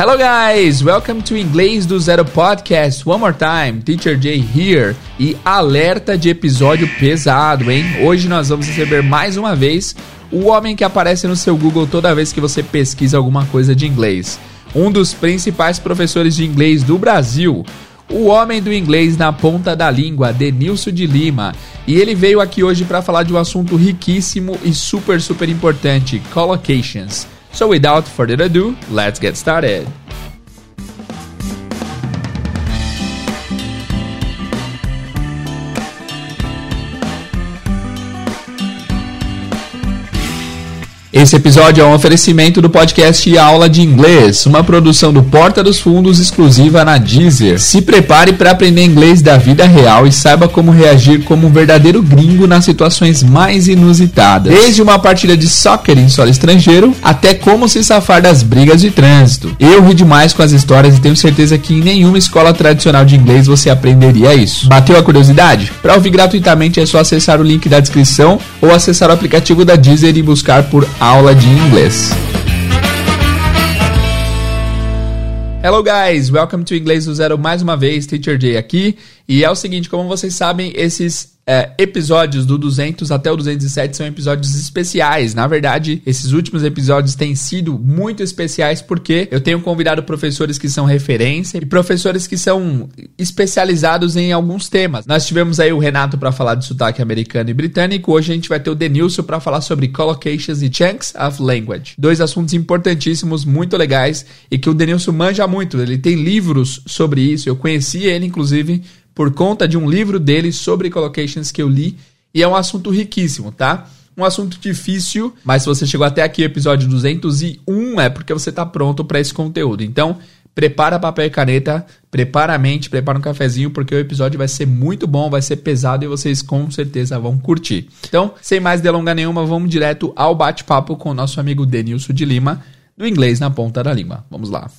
Hello guys, welcome to Inglês do Zero Podcast. One more time, Teacher Jay here. E alerta de episódio pesado, hein? Hoje nós vamos receber mais uma vez o homem que aparece no seu Google toda vez que você pesquisa alguma coisa de inglês. Um dos principais professores de inglês do Brasil. O homem do inglês na ponta da língua, Denilson de Lima. E ele veio aqui hoje para falar de um assunto riquíssimo e super, super importante: collocations. So without further ado, let's get started. Esse episódio é um oferecimento do podcast Aula de Inglês, uma produção do Porta dos Fundos exclusiva na Deezer. Se prepare para aprender inglês da vida real e saiba como reagir como um verdadeiro gringo nas situações mais inusitadas. Desde uma partida de soccer em solo estrangeiro até como se safar das brigas de trânsito. Eu ri demais com as histórias e tenho certeza que em nenhuma escola tradicional de inglês você aprenderia isso. Bateu a curiosidade? Para ouvir gratuitamente é só acessar o link da descrição ou acessar o aplicativo da Deezer e buscar por aula de inglês. Hello guys, welcome to Inglês do Zero mais uma vez, Teacher Jay aqui. E é o seguinte, como vocês sabem, esses é, episódios do 200 até o 207 são episódios especiais. Na verdade, esses últimos episódios têm sido muito especiais porque eu tenho convidado professores que são referência e professores que são especializados em alguns temas. Nós tivemos aí o Renato para falar de sotaque americano e britânico. Hoje a gente vai ter o Denilson para falar sobre collocations e chunks of language. Dois assuntos importantíssimos, muito legais e que o Denilson manja muito. Ele tem livros sobre isso. Eu conheci ele, inclusive, por conta de um livro dele sobre collocations que eu li e é um assunto riquíssimo, tá? Um assunto difícil, mas se você chegou até aqui, episódio 201, é porque você está pronto para esse conteúdo. Então, prepara papel e caneta, prepara a mente, prepara um cafezinho, porque o episódio vai ser muito bom, vai ser pesado e vocês com certeza vão curtir. Então, sem mais delonga nenhuma, vamos direto ao bate-papo com o nosso amigo Denilson de Lima, do inglês na ponta da língua. Vamos lá.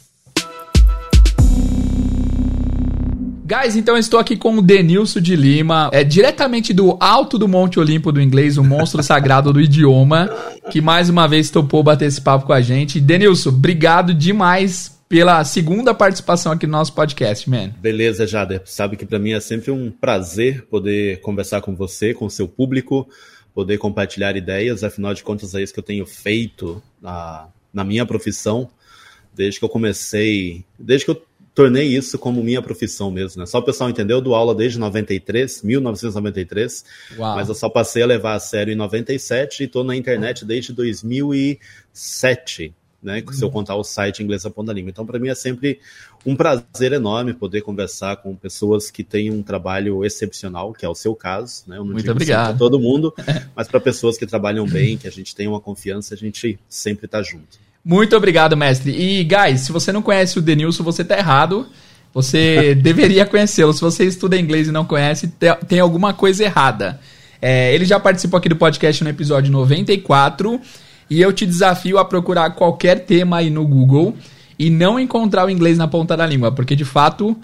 Guys, então eu estou aqui com o Denilson de Lima, é diretamente do alto do Monte Olimpo do inglês, o monstro sagrado do idioma, que mais uma vez topou bater esse papo com a gente. Denilson, obrigado demais pela segunda participação aqui no nosso podcast, man. Beleza, Jader. Sabe que para mim é sempre um prazer poder conversar com você, com o seu público, poder compartilhar ideias. Afinal de contas, é isso que eu tenho feito na, na minha profissão desde que eu comecei, desde que eu tornei isso como minha profissão mesmo, né? Só o pessoal entendeu, eu dou aula desde 93, 1993, Uau. mas eu só passei a levar a sério em 97 e estou na internet desde 2007, né? Uhum. Se eu contar o site Inglês a Ponta Língua. Então, para mim é sempre um prazer enorme poder conversar com pessoas que têm um trabalho excepcional, que é o seu caso, né? Eu não Muito digo obrigado. para todo mundo, mas para pessoas que trabalham bem, que a gente tem uma confiança, a gente sempre está junto. Muito obrigado, mestre. E, guys, se você não conhece o Denilson, você tá errado. Você deveria conhecê-lo. Se você estuda inglês e não conhece, tem alguma coisa errada. É, ele já participou aqui do podcast no episódio 94. E eu te desafio a procurar qualquer tema aí no Google e não encontrar o inglês na ponta da língua. Porque, de fato,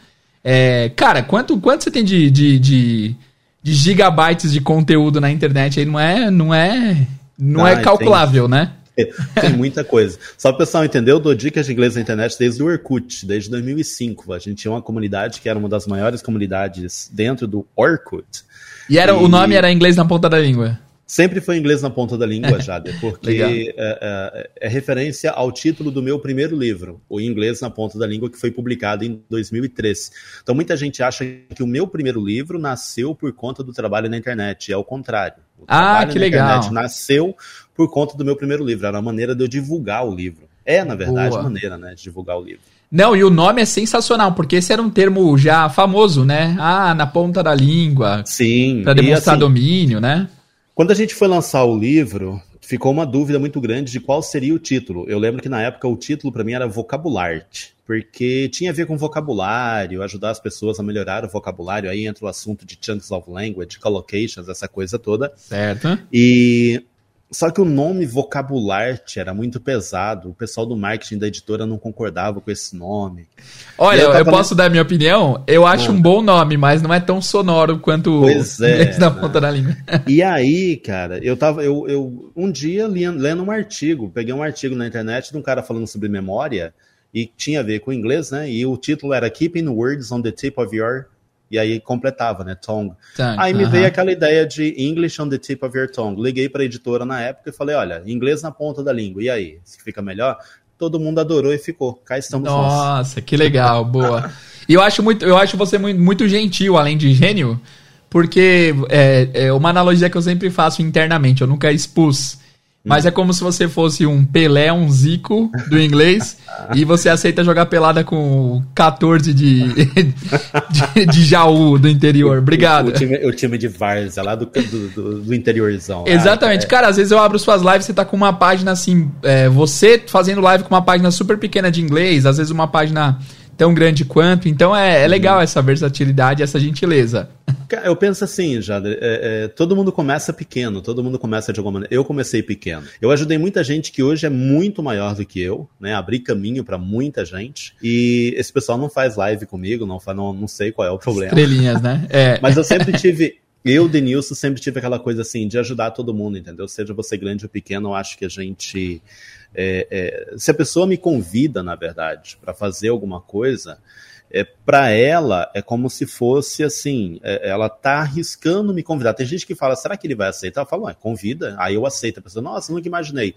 é, cara, quanto, quanto você tem de, de, de, de gigabytes de conteúdo na internet aí? Não é, não é, não ah, é calculável, tem. né? Tem muita coisa. Só para o pessoal entender, eu dou dicas de inglês na internet desde o Orkut, desde 2005. A gente tinha uma comunidade que era uma das maiores comunidades dentro do Orkut. E, era, e... o nome era inglês na ponta da língua? Sempre foi inglês na ponta da língua, Jader, porque é, é, é, referência ao título do meu primeiro livro, O Inglês na Ponta da Língua, que foi publicado em 2013. Então, muita gente acha que o meu primeiro livro nasceu por conta do trabalho na internet. É o contrário. O ah, que legal. nasceu por conta do meu primeiro livro. Era a maneira de eu divulgar o livro. É, na verdade, Boa. a maneira né, de divulgar o livro. Não, e o nome é sensacional, porque esse era um termo já famoso, né? Ah, na ponta da língua. Sim. Para demonstrar assim, domínio, né? Quando a gente foi lançar o livro, ficou uma dúvida muito grande de qual seria o título. Eu lembro que na época o título para mim era Vocabularte, porque tinha a ver com vocabulário, ajudar as pessoas a melhorar o vocabulário. Aí entra o assunto de chunks of language, collocations, essa coisa toda. Certo. E só que o nome Vocabularte era muito pesado. O pessoal do marketing da editora não concordava com esse nome. Olha, eu, eu posso dar minha opinião? Eu acho um bom nome, mas não é tão sonoro quanto pois é, na ponta da língua. E aí, cara, eu tava. Eu, eu um dia lendo, lendo um artigo, peguei um artigo na internet de um cara falando sobre memória. e tinha a ver com inglês, né? E o título era Keeping Words on the Tip of Your e aí completava, né? Tongue. tongue aí me uh -huh. veio aquela ideia de English on the tip of your tongue. Liguei para a editora na época e falei: olha, inglês na ponta da língua. E aí? Se fica melhor? Todo mundo adorou e ficou. Cá estamos Nossa, nós. que legal, boa. E eu acho muito, eu acho você muito, muito gentil, além de gênio, porque é, é uma analogia que eu sempre faço internamente. Eu nunca expus mas é como se você fosse um Pelé, um Zico do inglês, e você aceita jogar pelada com 14 de, de, de Jaú do interior. Obrigado. O, o, time, o time de Várzea, lá do, do, do, interiorzão. Exatamente. Ah, é. Cara, às vezes eu abro suas lives, você tá com uma página assim, é, você fazendo live com uma página super pequena de inglês, às vezes uma página tão grande quanto. Então é, é legal essa versatilidade, essa gentileza. Eu penso assim, Jader, é, é, todo mundo começa pequeno, todo mundo começa de alguma maneira. Eu comecei pequeno. Eu ajudei muita gente que hoje é muito maior do que eu, né? Abri caminho para muita gente. E esse pessoal não faz live comigo, não, não, não sei qual é o problema. Estrelinhas, né? É. Mas eu sempre tive. Eu, Denilson, sempre tive aquela coisa assim de ajudar todo mundo, entendeu? Seja você grande ou pequeno, eu acho que a gente é, é, se a pessoa me convida, na verdade, para fazer alguma coisa, é, para ela é como se fosse assim, é, ela tá arriscando me convidar. Tem gente que fala, será que ele vai aceitar? Eu falo, convida, aí eu aceito. A pessoa, nossa, nunca imaginei.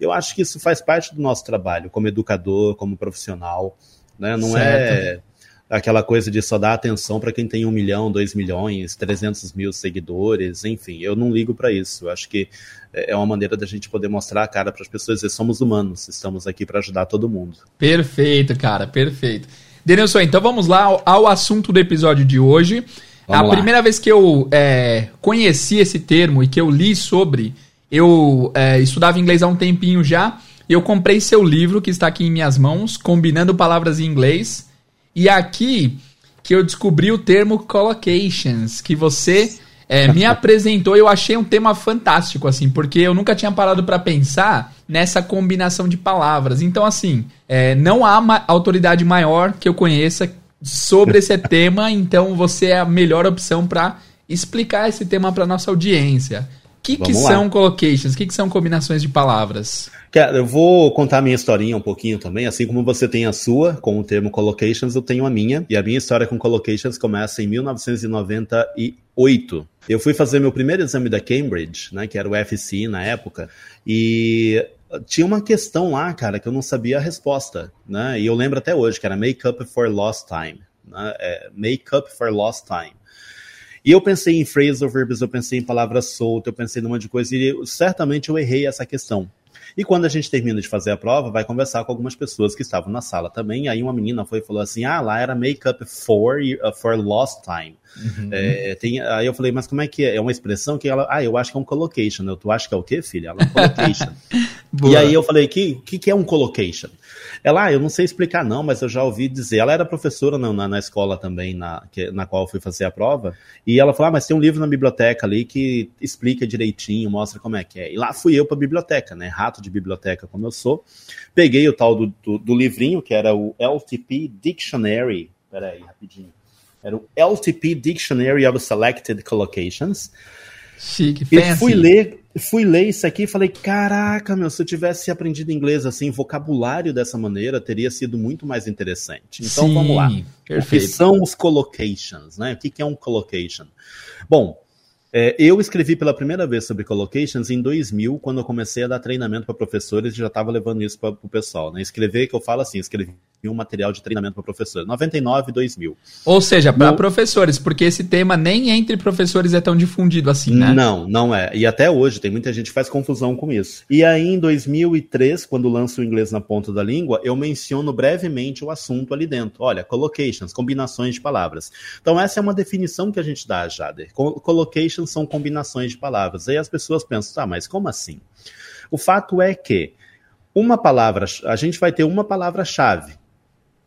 Eu acho que isso faz parte do nosso trabalho, como educador, como profissional. Né? Não é certo. é aquela coisa de só dar atenção para quem tem um milhão, dois milhões, trezentos mil seguidores, enfim, eu não ligo para isso. Eu acho que é uma maneira da gente poder mostrar a cara para as pessoas dizer somos humanos, estamos aqui para ajudar todo mundo. Perfeito, cara, perfeito. Denilson, então vamos lá ao, assunto do episódio de hoje. Vamos a lá. primeira vez que eu é, conheci esse termo e que eu li sobre, eu é, estudava inglês há um tempinho já. Eu comprei seu livro que está aqui em minhas mãos, combinando palavras em inglês. E aqui que eu descobri o termo collocations, que você é, me apresentou e eu achei um tema fantástico, assim, porque eu nunca tinha parado para pensar nessa combinação de palavras. Então, assim, é, não há ma autoridade maior que eu conheça sobre esse tema, então você é a melhor opção para explicar esse tema para nossa audiência. O que, que são collocations? O que, que são combinações de palavras? Cara, eu vou contar a minha historinha um pouquinho também, assim como você tem a sua com o termo collocations, eu tenho a minha. E a minha história com collocations começa em 1998. Eu fui fazer meu primeiro exame da Cambridge, né, que era o FCI na época, e tinha uma questão lá, cara, que eu não sabia a resposta, né? E eu lembro até hoje que era Make Up for Lost Time, né? É, make Up for Lost Time. E eu pensei em phrasal verbs, eu pensei em palavras soltas, eu pensei numa de coisa, e certamente eu errei essa questão. E quando a gente termina de fazer a prova, vai conversar com algumas pessoas que estavam na sala também. Aí uma menina foi e falou assim: ah, lá era make-up for, uh, for lost time. Uhum. É, tem, aí eu falei, mas como é que é? É uma expressão que ela. Ah, eu acho que é um collocation. Eu, tu acha que é o quê, filha? Ela é um collocation. e aí eu falei, que, que, que é um collocation? Ela, ah, eu não sei explicar não, mas eu já ouvi dizer. Ela era professora na, na, na escola também, na, que, na qual eu fui fazer a prova. E ela falou, ah, mas tem um livro na biblioteca ali que explica direitinho, mostra como é que é. E lá fui eu para a biblioteca, né? Rato de biblioteca como eu sou. Peguei o tal do, do, do livrinho, que era o LTP Dictionary. Peraí, rapidinho. Era o LTP Dictionary of Selected Collocations. Chique, fancy. E fui ler, fui ler isso aqui e falei, caraca, meu, se eu tivesse aprendido inglês assim, vocabulário dessa maneira, teria sido muito mais interessante. Então Sim, vamos lá. Perfeito. O que são os collocations, né? O que é um collocation? Bom, é, eu escrevi pela primeira vez sobre collocations em 2000, quando eu comecei a dar treinamento para professores e já estava levando isso para o pessoal. Né? Escrever, que eu falo assim, escrevi um material de treinamento para professores. 99 2000. Ou seja, para no... professores, porque esse tema nem entre professores é tão difundido assim, né? Não, não é. E até hoje tem muita gente que faz confusão com isso. E aí em 2003, quando lanço o inglês na ponta da língua, eu menciono brevemente o assunto ali dentro. Olha, collocations, combinações de palavras. Então essa é uma definição que a gente dá, Jader. Collocations são combinações de palavras. Aí as pessoas pensam, tá, mas como assim? O fato é que uma palavra, a gente vai ter uma palavra-chave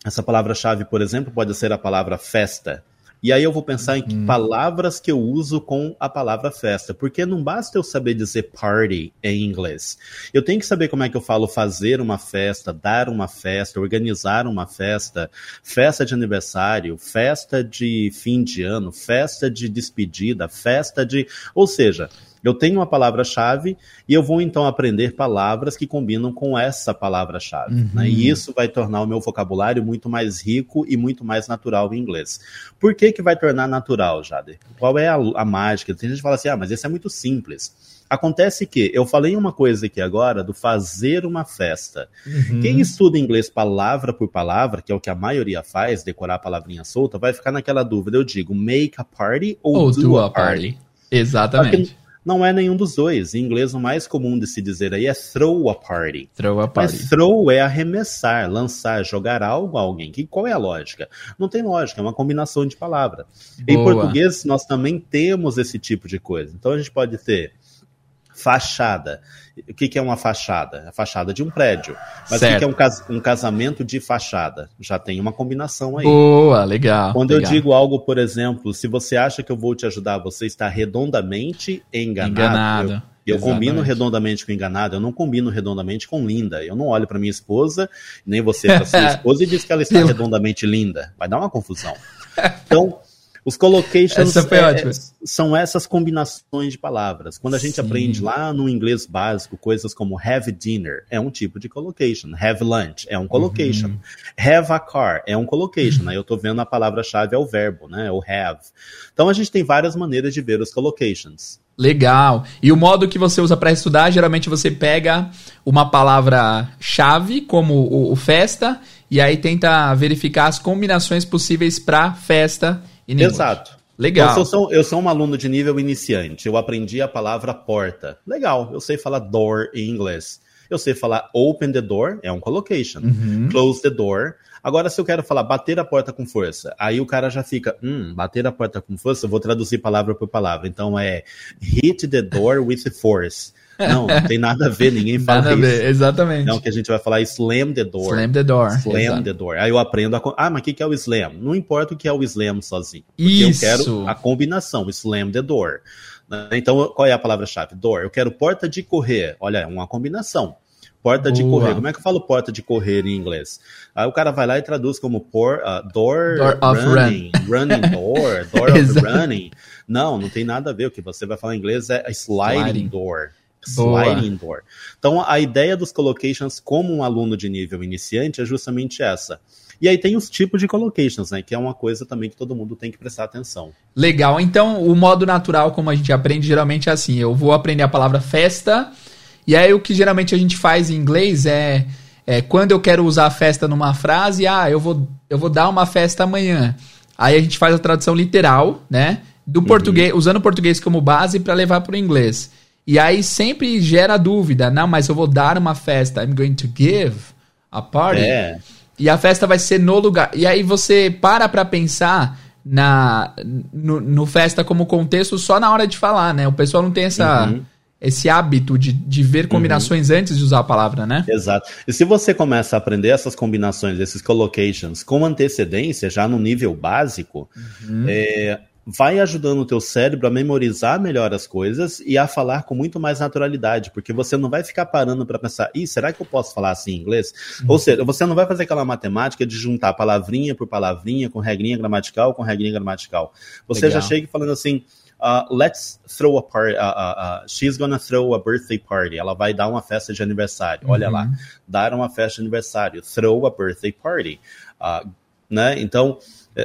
essa palavra-chave, por exemplo, pode ser a palavra festa. E aí eu vou pensar em que hum. palavras que eu uso com a palavra festa, porque não basta eu saber dizer party em inglês. Eu tenho que saber como é que eu falo fazer uma festa, dar uma festa, organizar uma festa, festa de aniversário, festa de fim de ano, festa de despedida, festa de, ou seja, Eu tenho uma palavra-chave e eu vou então aprender palavras que combinam com essa palavra-chave. Uhum. Né? E isso vai tornar o meu vocabulário muito mais rico e muito mais natural em inglês. Por que, que vai tornar natural, Jader? Qual é a, a mágica? Tem gente que fala assim, ah, mas isso é muito simples. Acontece que eu falei uma coisa aqui agora do fazer uma festa. Uhum. Quem estuda inglês palavra por palavra, que é o que a maioria faz, decorar a palavrinha solta, vai ficar naquela dúvida. Eu digo make a party ou, ou do, do, a party. party. Exatamente. Não é nenhum dos dois. Em inglês, o mais comum de se dizer aí é throw a party. Throw a party. Mas throw é arremessar, lançar, jogar algo a alguém. Que, qual é a lógica? Não tem lógica, é uma combinação de palavras. Em português, nós também temos esse tipo de coisa. Então a gente pode ter Fachada. O que, que é uma fachada? A fachada de um prédio. Mas certo. o que, que é um, cas um, casamento de fachada? Já tem uma combinação aí. Boa, legal. Quando legal. eu digo algo, por exemplo, se você acha que eu vou te ajudar, você está redondamente enganado. Enganado. Eu, eu combino redondamente com enganado, eu não combino redondamente com linda. Eu não olho para minha esposa, nem você para sua esposa e diz que ela está redondamente linda. Vai dar uma confusão. Então, os collocations é, são essas combinações de palavras. Quando a gente Sim. aprende lá no inglês básico coisas como have dinner, é um tipo de collocation. Have lunch é um collocation. Uhum. Have a car é um collocation. Uhum. Aí eu estou vendo a palavra-chave é o verbo, né? O have. Então a gente tem várias maneiras de ver os collocations. Legal. E o modo que você usa para estudar, geralmente você pega uma palavra-chave, como o, o, festa, e aí tenta verificar as combinações possíveis para festa Exato. Legal. Então, eu, sou, eu sou um aluno de nível iniciante. Eu aprendi a palavra porta. Legal. Eu sei falar door em inglês. Eu sei falar open the door, é um collocation. Uhum. Close the door. Agora, se eu quero falar bater a porta com força, aí o cara já fica, hum, bater a porta com força, eu vou traduzir palavra por palavra. Então é hit the door with force. Não, não tem nada a ver, ninguém fala nada isso. A ver, exatamente. Não, que a gente vai falar slam the door. Slam the door. Slam exato. the door. Aí eu aprendo a. Ah, mas o que, que é o slam? Não importa o que é o slam sozinho. Porque isso. eu quero a combinação, slam the door. Né? Então, qual é a palavra-chave? Door. Eu quero porta de correr. Olha, é uma combinação. Porta Boa. de correr. Como é que eu falo porta de correr em inglês? Aí o cara vai lá e traduz como por, uh, door, door running, run. running door, door of running. Não, não tem nada a ver. O que você vai falar em inglês é sliding, sliding. door. Sliding Door. Então, a ideia dos collocations como um aluno de nível iniciante é justamente essa. E aí tem os tipos de collocations, né? Que é uma coisa também que todo mundo tem que prestar atenção. Legal. Então, o modo natural, como a gente aprende, geralmente é assim: eu vou aprender a palavra festa, e aí o que geralmente a gente faz em inglês é, é quando eu quero usar festa numa frase, ah, eu vou, eu vou dar uma festa amanhã. Aí a gente faz a tradução literal, né? Do uhum. português, usando o português como base para levar para o inglês. E aí sempre gera dúvida, não, mas eu vou dar uma festa, I'm going to give a party. É. E a festa vai ser no lugar. E aí você para pra pensar na no, no, festa como contexto só na hora de falar, né? O pessoal não tem essa, uhum. esse hábito de, de ver combinações uhum. antes de usar a palavra, né? Exato. E se você começa a aprender essas combinações, esses collocations com antecedência, já no nível básico, uhum. é, vai ajudando o teu cérebro a memorizar melhor as coisas e a falar com muito mais naturalidade, porque você não vai ficar parando para pensar, Ih, será que eu posso falar assim em inglês? Uhum. Ou seja, você não vai fazer aquela matemática de juntar palavrinha por palavrinha, com regrinha gramatical, com regrinha gramatical. Você Legal. já chega falando assim, uh, let's throw a party, uh, uh, she's gonna throw a birthday party, ela vai dar uma festa de aniversário, uhum. olha lá, uhum. dar uma festa de aniversário, throw a birthday party, né? Então,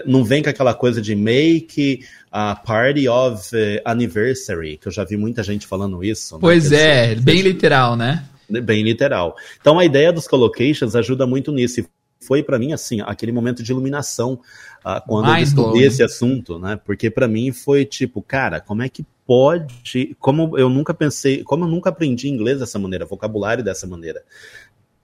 não vem com aquela coisa de make a party of eh, anniversary, que eu já vi muita gente falando isso. Né? Pois é, bem literal, né? Bem literal. Então a ideia dos collocations ajuda muito nisso. E foi para mim assim, aquele momento de iluminação uh, quando Mais eu estudei esse assunto, né? Porque para mim foi tipo, cara, como é que pode, como eu nunca pensei, como eu nunca aprendi inglês dessa maneira, vocabulário dessa maneira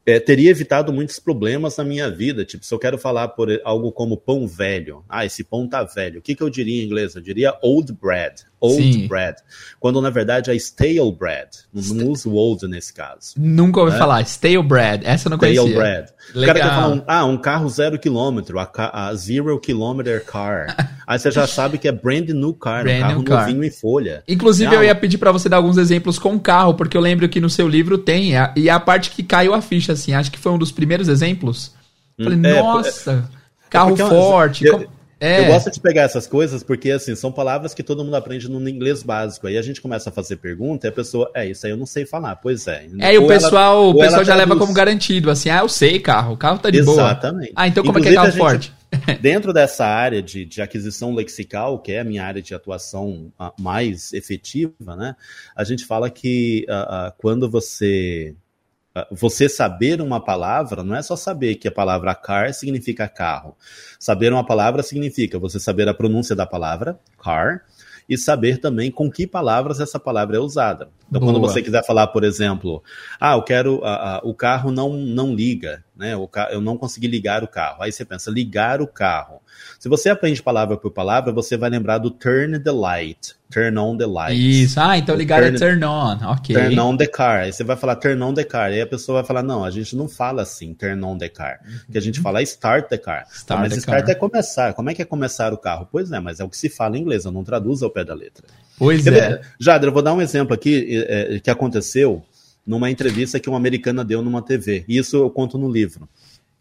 é, teria evitado muitos problemas na minha vida. Tipo, se eu quero falar por algo como pão velho, ah, esse pão tá velho, o que, que eu diria em inglês? Eu diria old bread old Sim. bread. Quando na verdade é stale bread. Não uso old nesse caso. Nunca ouvi né? falar. Stale bread. Essa eu não stale conhecia. Stale bread. Legal. O cara quer falar, um, ah, um carro zero quilômetro, a, a zero kilometer car. Aí você já sabe que é brand new car, brand um carro car. novinho em folha. Inclusive não. eu ia pedir para você dar alguns exemplos com carro, porque eu lembro que no seu livro tem, e a parte que caiu a ficha, assim, acho que foi um dos primeiros exemplos. Falei, hum, é, nossa, é, carro é forte. Eu, É. Eu gosto de pegar essas coisas porque, assim, são palavras que todo mundo aprende no inglês básico. Aí a gente começa a fazer pergunta e a pessoa, é, isso aí eu não sei falar. Pois é. É, e o pessoal, ela, o pessoal já traduz. leva como garantido, assim, ah, eu sei carro, o carro tá de Exatamente. boa. Exatamente. Ah, então como Inclusive, é que é carro forte? Dentro dessa área de, de aquisição lexical, que é a minha área de atuação mais efetiva, né? A gente fala que uh, uh, quando você você saber uma palavra não é só saber que a palavra car significa carro. Saber uma palavra significa você saber a pronúncia da palavra, car, e saber também com que palavras essa palavra é usada. Então, Boa. quando você quiser falar, por exemplo, ah, eu quero, uh, uh, o carro não, não liga, né? O. Eu não consegui ligar o carro. Aí você pensa, ligar o carro. Se você aprende palavra por palavra, você vai lembrar do turn the light, turn on the light. Isso, ah, então ligar turn, é turn on, ok. Turn on the car. Aí você vai falar turn on the car. Aí a pessoa vai falar, não, a gente não fala assim, turn on the car. Que a gente fala é start the car. Start mas the start car. é começar. Como é que é começar o carro? Pois é, mas é o que se fala em inglês, eu não traduzo ao pé da letra. Pois é. Jadra, eu vou dar um exemplo aqui é, que aconteceu numa entrevista que uma americana deu numa TV. Isso eu conto no livro.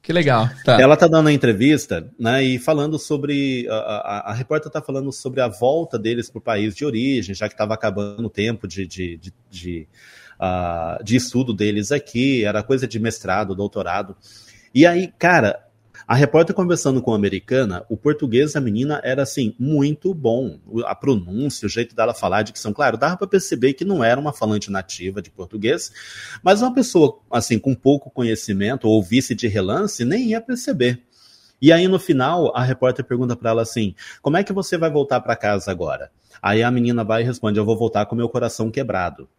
Que legal. Tá. Ela tá dando a entrevista, né, e falando sobre. A, a, a repórter tá falando sobre a volta deles para o país de origem, já que estava acabando o tempo de, de, de, de, uh, de estudo deles aqui, era coisa de mestrado, doutorado. E aí, cara, a repórter conversando com a americana, o português da menina era assim muito bom. A pronúncia, o jeito dela falar, a dicção, claro, dava para perceber que não era uma falante nativa de português, mas uma pessoa assim com pouco conhecimento, ou ouvisse de relance, nem ia perceber. E aí no final, a repórter pergunta para ela assim: "Como é que você vai voltar para casa agora?" Aí a menina vai e responde: "Eu vou voltar com meu coração quebrado."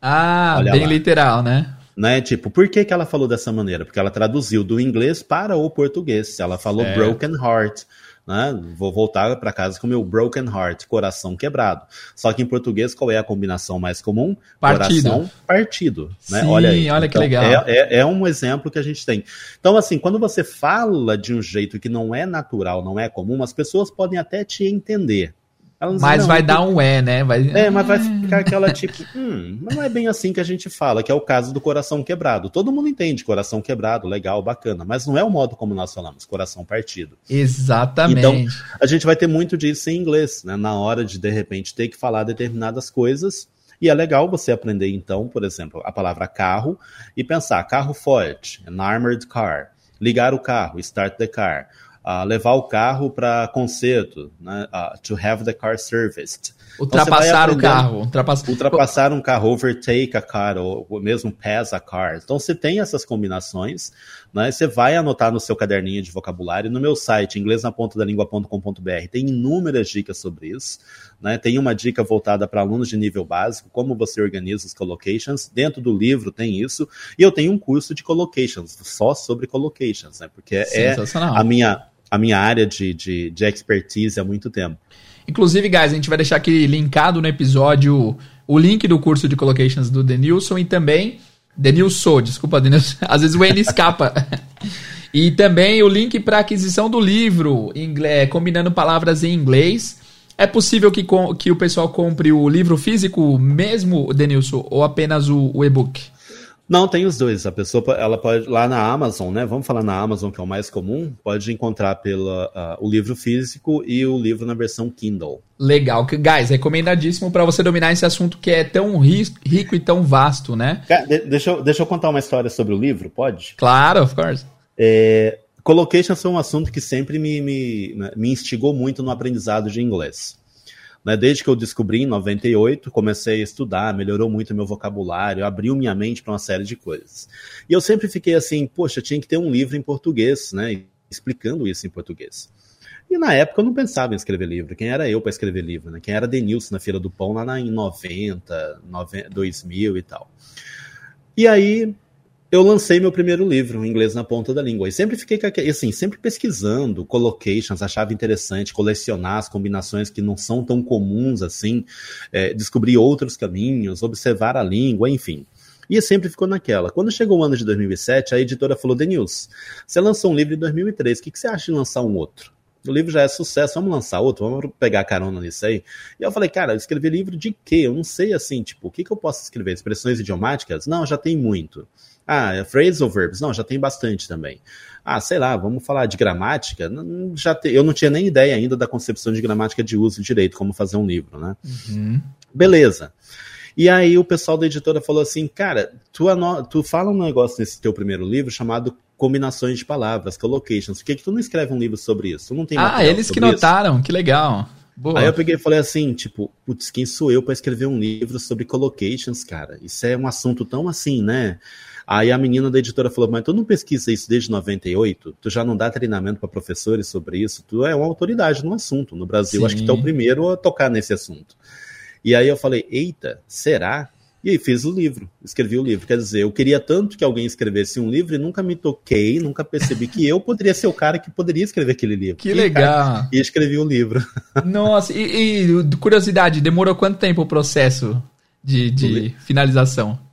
Ah, Olha bem lá. literal, né? Né? Tipo, por que, que ela falou dessa maneira? Porque ela traduziu do inglês para o português. Ela falou é. broken heart. Né? Vou voltar para casa com meu broken heart, coração quebrado. Só que em português, qual é a combinação mais comum? Partido. Coração partido. Né? Sim, olha aí. Olha então, que legal. É, é, é, um exemplo que a gente tem. Então, assim, quando você fala de um jeito que não é natural, não é comum, as pessoas podem até te entender. Mas assim, vai dar um é, né? Vai... É, mas vai ficar aquela tipo, hum, não é bem assim que a gente fala, que é o caso do coração quebrado. Todo mundo entende coração quebrado, legal, bacana, mas não é o modo como nós falamos, coração partido. Exatamente. Então, a gente vai ter muito disso em inglês, né? Na hora de, de repente, ter que falar determinadas coisas. E é legal você aprender, então, por exemplo, a palavra carro e pensar carro forte, an armored car. Ligar o carro, start the car uh, levar o carro para conserto, né? Uh, to have the car serviced. Ultrapassar então, o carro. Ultrapass... Ultrapassar um carro, overtake a car, ou, ou mesmo pass a car. Então você tem essas combinações, né? Você vai anotar no seu caderninho de vocabulário. No meu site, inglesnapontadalingua.com.br, tem inúmeras dicas sobre isso. Né? Tem uma dica voltada para alunos de nível básico, como você organiza os collocations. Dentro do livro tem isso. E eu tenho um curso de collocations, só sobre collocations, né? Porque é a minha, a minha área de, de, de expertise há muito tempo. Inclusive, guys, a gente vai deixar aqui linkado no episódio o link do curso de collocations do Denilson e também. Denilson, desculpa, Denilson. Às vezes o N escapa. e também o link para aquisição do livro, inglês, combinando palavras em inglês. É possível que, que o pessoal compre o livro físico mesmo, Denilson, ou apenas o, o e-book? Não, tem os dois. A pessoa, ela pode, lá na Amazon, né? Vamos falar na Amazon, que é o mais comum, pode encontrar pela, uh, o livro físico e o livro na versão Kindle. Legal. Guys, recomendadíssimo para você dominar esse assunto que é tão rico e tão vasto, né? Deixa eu, deixa eu contar uma história sobre o livro, pode? Claro, of course. É, collocations foi um assunto que sempre me, me, me instigou muito no aprendizado de inglês. Né? Desde que eu descobri em 98, comecei a estudar, melhorou muito meu vocabulário, abriu minha mente para uma série de coisas. E eu sempre fiquei assim, poxa, tinha que ter um livro em português, né? Explicando isso em português. E na época eu não pensava em escrever livro. Quem era eu para escrever livro? Né? Quem era Denilson na Feira do Pão lá na, em 90, 90, 2000 e tal. E aí eu lancei meu primeiro livro, Inglês na Ponta da Língua. E sempre fiquei, assim, sempre pesquisando collocations, achava interessante colecionar as combinações que não são tão comuns assim, é, descobrir outros caminhos, observar a língua, enfim. E sempre ficou naquela. Quando chegou o ano de 2007, a editora falou: Denils, você lançou um livro em 2003, o que, que você acha de lançar um outro? o livro já é sucesso, vamos lançar outro, vamos pegar carona nisso aí. E eu falei, cara, eu escrevi livro de quê? Eu não sei assim, tipo, o que, que eu posso escrever? Expressões idiomáticas? Não, já tem muito. Ah, é phrasal verbs? Não, já tem bastante também. Ah, sei lá, vamos falar de gramática? Já te, eu não tinha nem ideia ainda da concepção de gramática de uso direito, como fazer um livro, né? Uhum. Beleza. E aí o pessoal da editora falou assim, cara, tu, tu fala um negócio nesse teu primeiro livro chamado combinações de palavras, collocations. Por que, que tu não escreve um livro sobre isso? Tu não tem Ah, eles que notaram, isso? que legal. Boa. Aí eu peguei e falei assim, tipo, putz, quem sou eu para escrever um livro sobre collocations, cara? Isso é um assunto tão assim, né? Aí a menina da editora falou, mas tu não pesquisa isso desde 98? Tu já não dá treinamento para professores sobre isso? Tu é uma autoridade no assunto. No Brasil, Sim. acho que tu é o primeiro a tocar nesse assunto. E aí eu falei, eita, será? E aí fiz o livro, escrevi o livro. Quer dizer, eu queria tanto que alguém escrevesse um livro e nunca me toquei, nunca percebi que eu poderia ser o cara que poderia escrever aquele livro. Que e, legal! Cara, e escrevi o livro. Nossa, e, e, curiosidade, demorou quanto tempo o processo de, de finalização?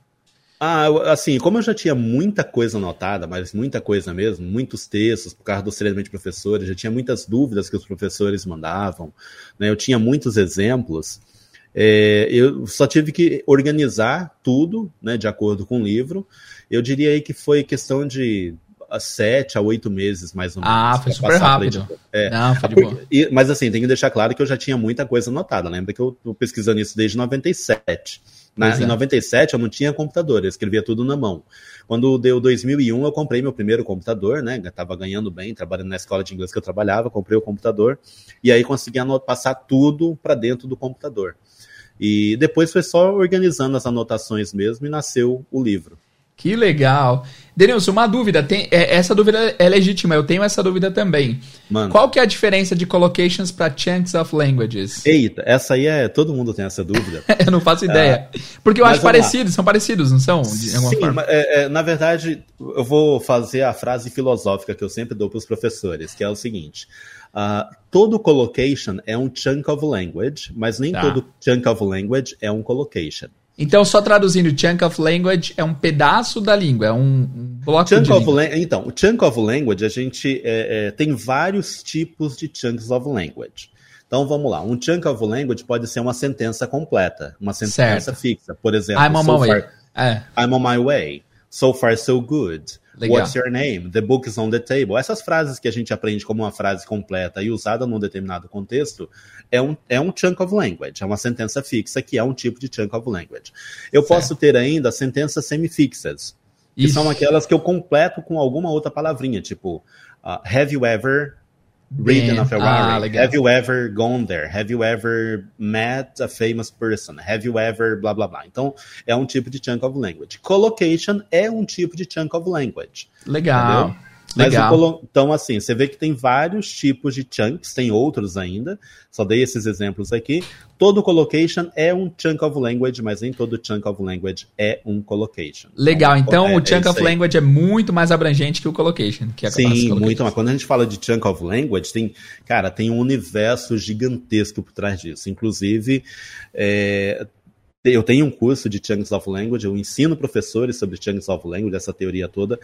Ah, assim, como eu já tinha muita coisa anotada, mas muita coisa mesmo, muitos textos por causa do treinamento de professores, já tinha muitas dúvidas que os professores mandavam, né, eu tinha muitos exemplos, é, eu só tive que organizar tudo, né, de acordo com o livro. Eu diria aí que foi questão de sete a oito meses, mais ou menos. Ah, foi super rápido. É. Não, foi de boa. Mas assim, tem que deixar claro que eu já tinha muita coisa anotada. Lembra que eu tô pesquisando isso desde 97. É. Em 97 eu não tinha computador, eu escrevia tudo na mão. Quando deu 2001 eu comprei meu primeiro computador, né? Tava ganhando bem, trabalhando na escola de inglês que eu trabalhava, comprei o computador e aí consegui passar tudo para dentro do computador. E depois foi só organizando as anotações mesmo e nasceu o livro. Que legal. Denilson, uma dúvida. Tem, é, essa dúvida é legítima, eu tenho essa dúvida também. Mano. Qual que é a diferença de collocations para chunks of languages? Eita, essa aí é. Todo mundo tem essa dúvida. eu não faço ideia. É, Porque eu acho parecidos, são parecidos, não são? De alguma Sim, forma? É, é, na verdade, eu vou fazer a frase filosófica que eu sempre dou para os professores, que é o seguinte: Uh, todo collocation é um chunk of language, mas nem tá. todo chunk of language é um collocation. Então, só traduzindo, chunk of language é um pedaço da língua, é um bloco chunk de of língua. Então, o chunk of language, a gente é, é, tem vários tipos de chunks of language. Então, vamos lá. Um chunk of language pode ser uma sentença completa, uma sentença certo. fixa. Por exemplo, I'm on so my far, way. É. I'm on my way. So far, so good. Legal. What's your name? The book is on the table. Essas frases que a gente aprende como uma frase completa e usada num determinado contexto é um, é um chunk of language, é uma sentença fixa que é um tipo de chunk of language. Eu certo. posso ter ainda sentenças semifixas, que são aquelas que eu completo com alguma outra palavrinha, tipo, uh, have you ever Ridden a Ferrari. Ah, Have you ever gone there? Have you ever met a famous person? Have you ever blá blá blá. Então, é um tipo de chunk of language. Collocation é um tipo de chunk of language. Legal. Entendeu? Legal. então, assim, você vê que tem vários tipos de chunks, tem outros ainda, só dei esses exemplos aqui. Todo collocation é um chunk of language, mas nem todo chunk of language é um collocation. Legal, então, então o chunk é of language é muito mais abrangente que o collocation. Que é Sim, muito mais. Quando a gente fala de chunk of language, tem, cara, tem um universo gigantesco por trás disso. Inclusive, é, eu tenho um curso de Chunks of Language, eu ensino professores sobre Chunks of Language, essa teoria toda.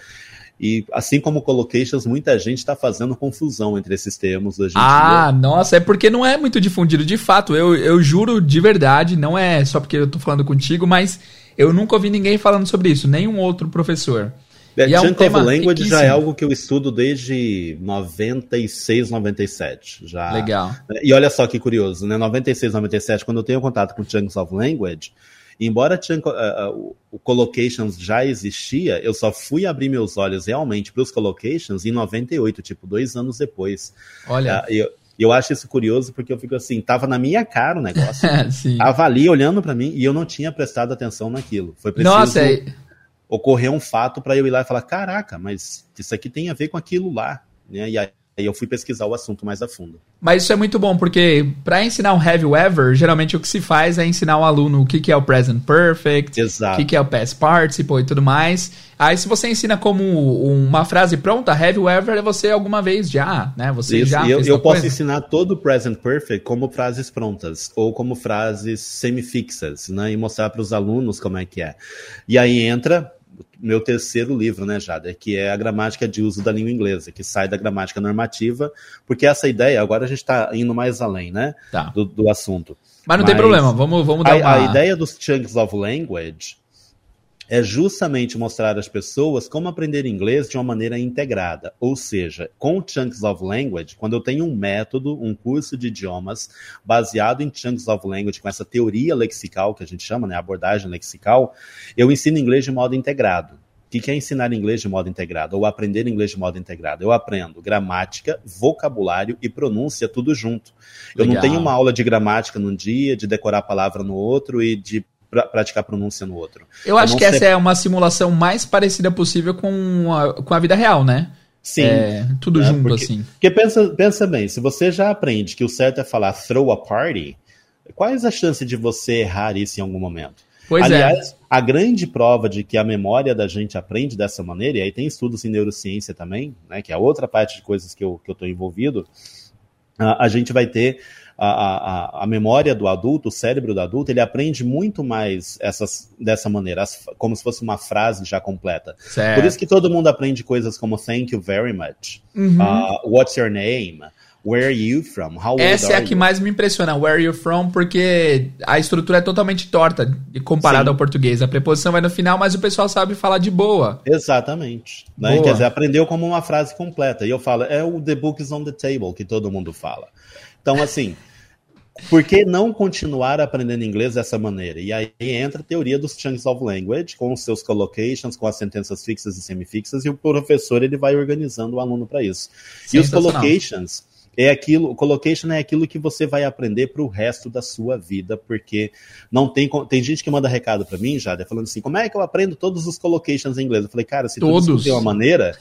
E assim como collocations, muita gente está fazendo confusão entre esses termos hoje em ah, dia. nossa, é porque não é muito difundido. De fato, eu, eu juro de verdade, não é só porque eu estou falando contigo, mas eu nunca ouvi ninguém falando sobre isso, nenhum outro professor. É, e Chunk é um of Language já é algo que eu estudo desde 96, 97. Já. Legal. E olha só que curioso, né? 96, 97, quando eu tenho contato com Chunks of Language, embora chunk, uh, uh, o Collocations já existia, eu só fui abrir meus olhos realmente para os Collocations em 98, tipo, dois anos depois. Olha. Uh, eu, eu acho isso curioso porque eu fico assim, tava na minha cara o negócio. tava ali olhando para mim e eu não tinha prestado atenção naquilo. Foi preciso. Nossa, é ocorrer um fato para eu ir lá e falar: caraca, mas isso aqui tem a ver com aquilo lá. Né? E aí eu fui pesquisar o assunto mais a fundo. Mas isso é muito bom, porque para ensinar um have you ever, geralmente o que se faz é ensinar o aluno o que, que é o present perfect, Exato. o que, que é o past participle e tudo mais. Aí se você ensina como uma frase pronta, have you ever é você alguma vez já, né? Você isso, já eu, eu posso ensinar todo o present perfect como frases prontas ou como frases semifixas, né? E mostrar para os alunos como é que é. E aí entra meu terceiro livro, né, Jada, que é a gramática de uso da língua inglesa, que sai da gramática normativa, porque essa ideia, agora a gente está indo mais além, né, Tá. do, do assunto. Mas não tem Mas problema, vamos, vamos dar A, uma... a ideia dos chunks of language é justamente mostrar às pessoas como aprender inglês de uma maneira integrada. Ou seja, com chunks of language, quando eu tenho um método, um curso de idiomas baseado em chunks of language, com essa teoria lexical que a gente chama, né, abordagem lexical, eu ensino inglês de modo integrado. O que que é ensinar inglês de modo integrado? Ou aprender inglês de modo integrado? Eu aprendo gramática, vocabulário e pronúncia tudo junto. Eu não Legal. tenho uma aula de gramática num dia, de decorar a palavra no outro e de pra- praticar pronúncia no outro. Eu acho que essa sei- é uma simulação mais parecida possível com a, com a vida real, né? Sim. É, tudo né, junto, porque- assim. Porque pensa, pensa bem, se você já aprende que o certo é falar throw a party, quais as chances de você errar isso em algum momento? Pois é. Aliás, a grande prova de que a memória da gente aprende dessa maneira, e aí tem estudos em neurociência também, né, que é outra parte de coisas que eu estou que eu tô envolvido, a, a gente vai ter a, a, a memória do adulto, o cérebro do adulto, ele aprende muito mais essas, dessa maneira, as- como se fosse uma frase já completa. Certo. Por isso que todo mundo aprende coisas como thank you very much, Uhum. uh, what's your name, where are you from, how old Essa é a que you? mais me impressiona, where are you from, porque a estrutura é totalmente torta comparada Sim. ao português. A preposição vai no final, mas o pessoal sabe falar de boa. Exatamente. Né? Boa. Quer dizer, aprendeu como uma frase completa. E eu falo, é o The Book is on the Table, que todo mundo fala. Então, assim, por que não continuar aprendendo inglês dessa maneira? E aí entra a teoria dos chunks of language, com os seus collocations, com as sentenças fixas e semifixas, e o professor ele vai organizando o aluno para isso. E os collocations é aquilo, o collocation é aquilo que você vai aprender para o resto da sua vida, porque não tem tem gente que manda recado para mim, já, falando assim, como é que eu aprendo todos os collocations em inglês? Eu falei, cara, se tu Todos. discutir uma maneira,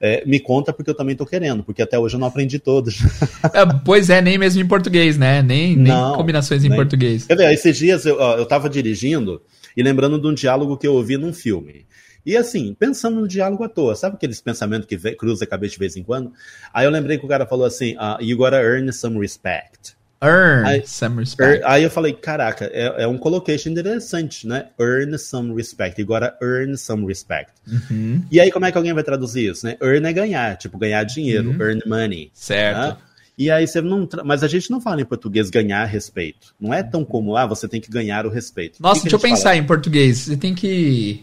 é, me conta porque eu também tô querendo, porque até hoje eu não aprendi todos. É, pois é, nem mesmo em português, né? Nem, nem Não, combinações em nem. português. Quer ver, esses dias eu, ó, eu tava dirigindo e lembrando de um diálogo que eu ouvi num filme. E assim, pensando no diálogo à toa, sabe aqueles pensamentos que cruza a cabeça de vez em quando? Aí eu lembrei que o cara falou assim, ah, you gotta earn some respect. Earn Aí- some respect. Er- aí eu falei, caraca, é, é um collocation interessante, né? Earn some respect. Gotta earn some respect. Uhum. E aí, como é que alguém vai traduzir isso, né? Earn é ganhar, tipo, ganhar dinheiro, Uhum. earn money. Certo. né? E aí você não. Mas a gente não fala em português ganhar respeito. Não é tão comum, ah, você tem que ganhar o respeito. Nossa, O que que deixa eu pensar fala? em português. Você tem que.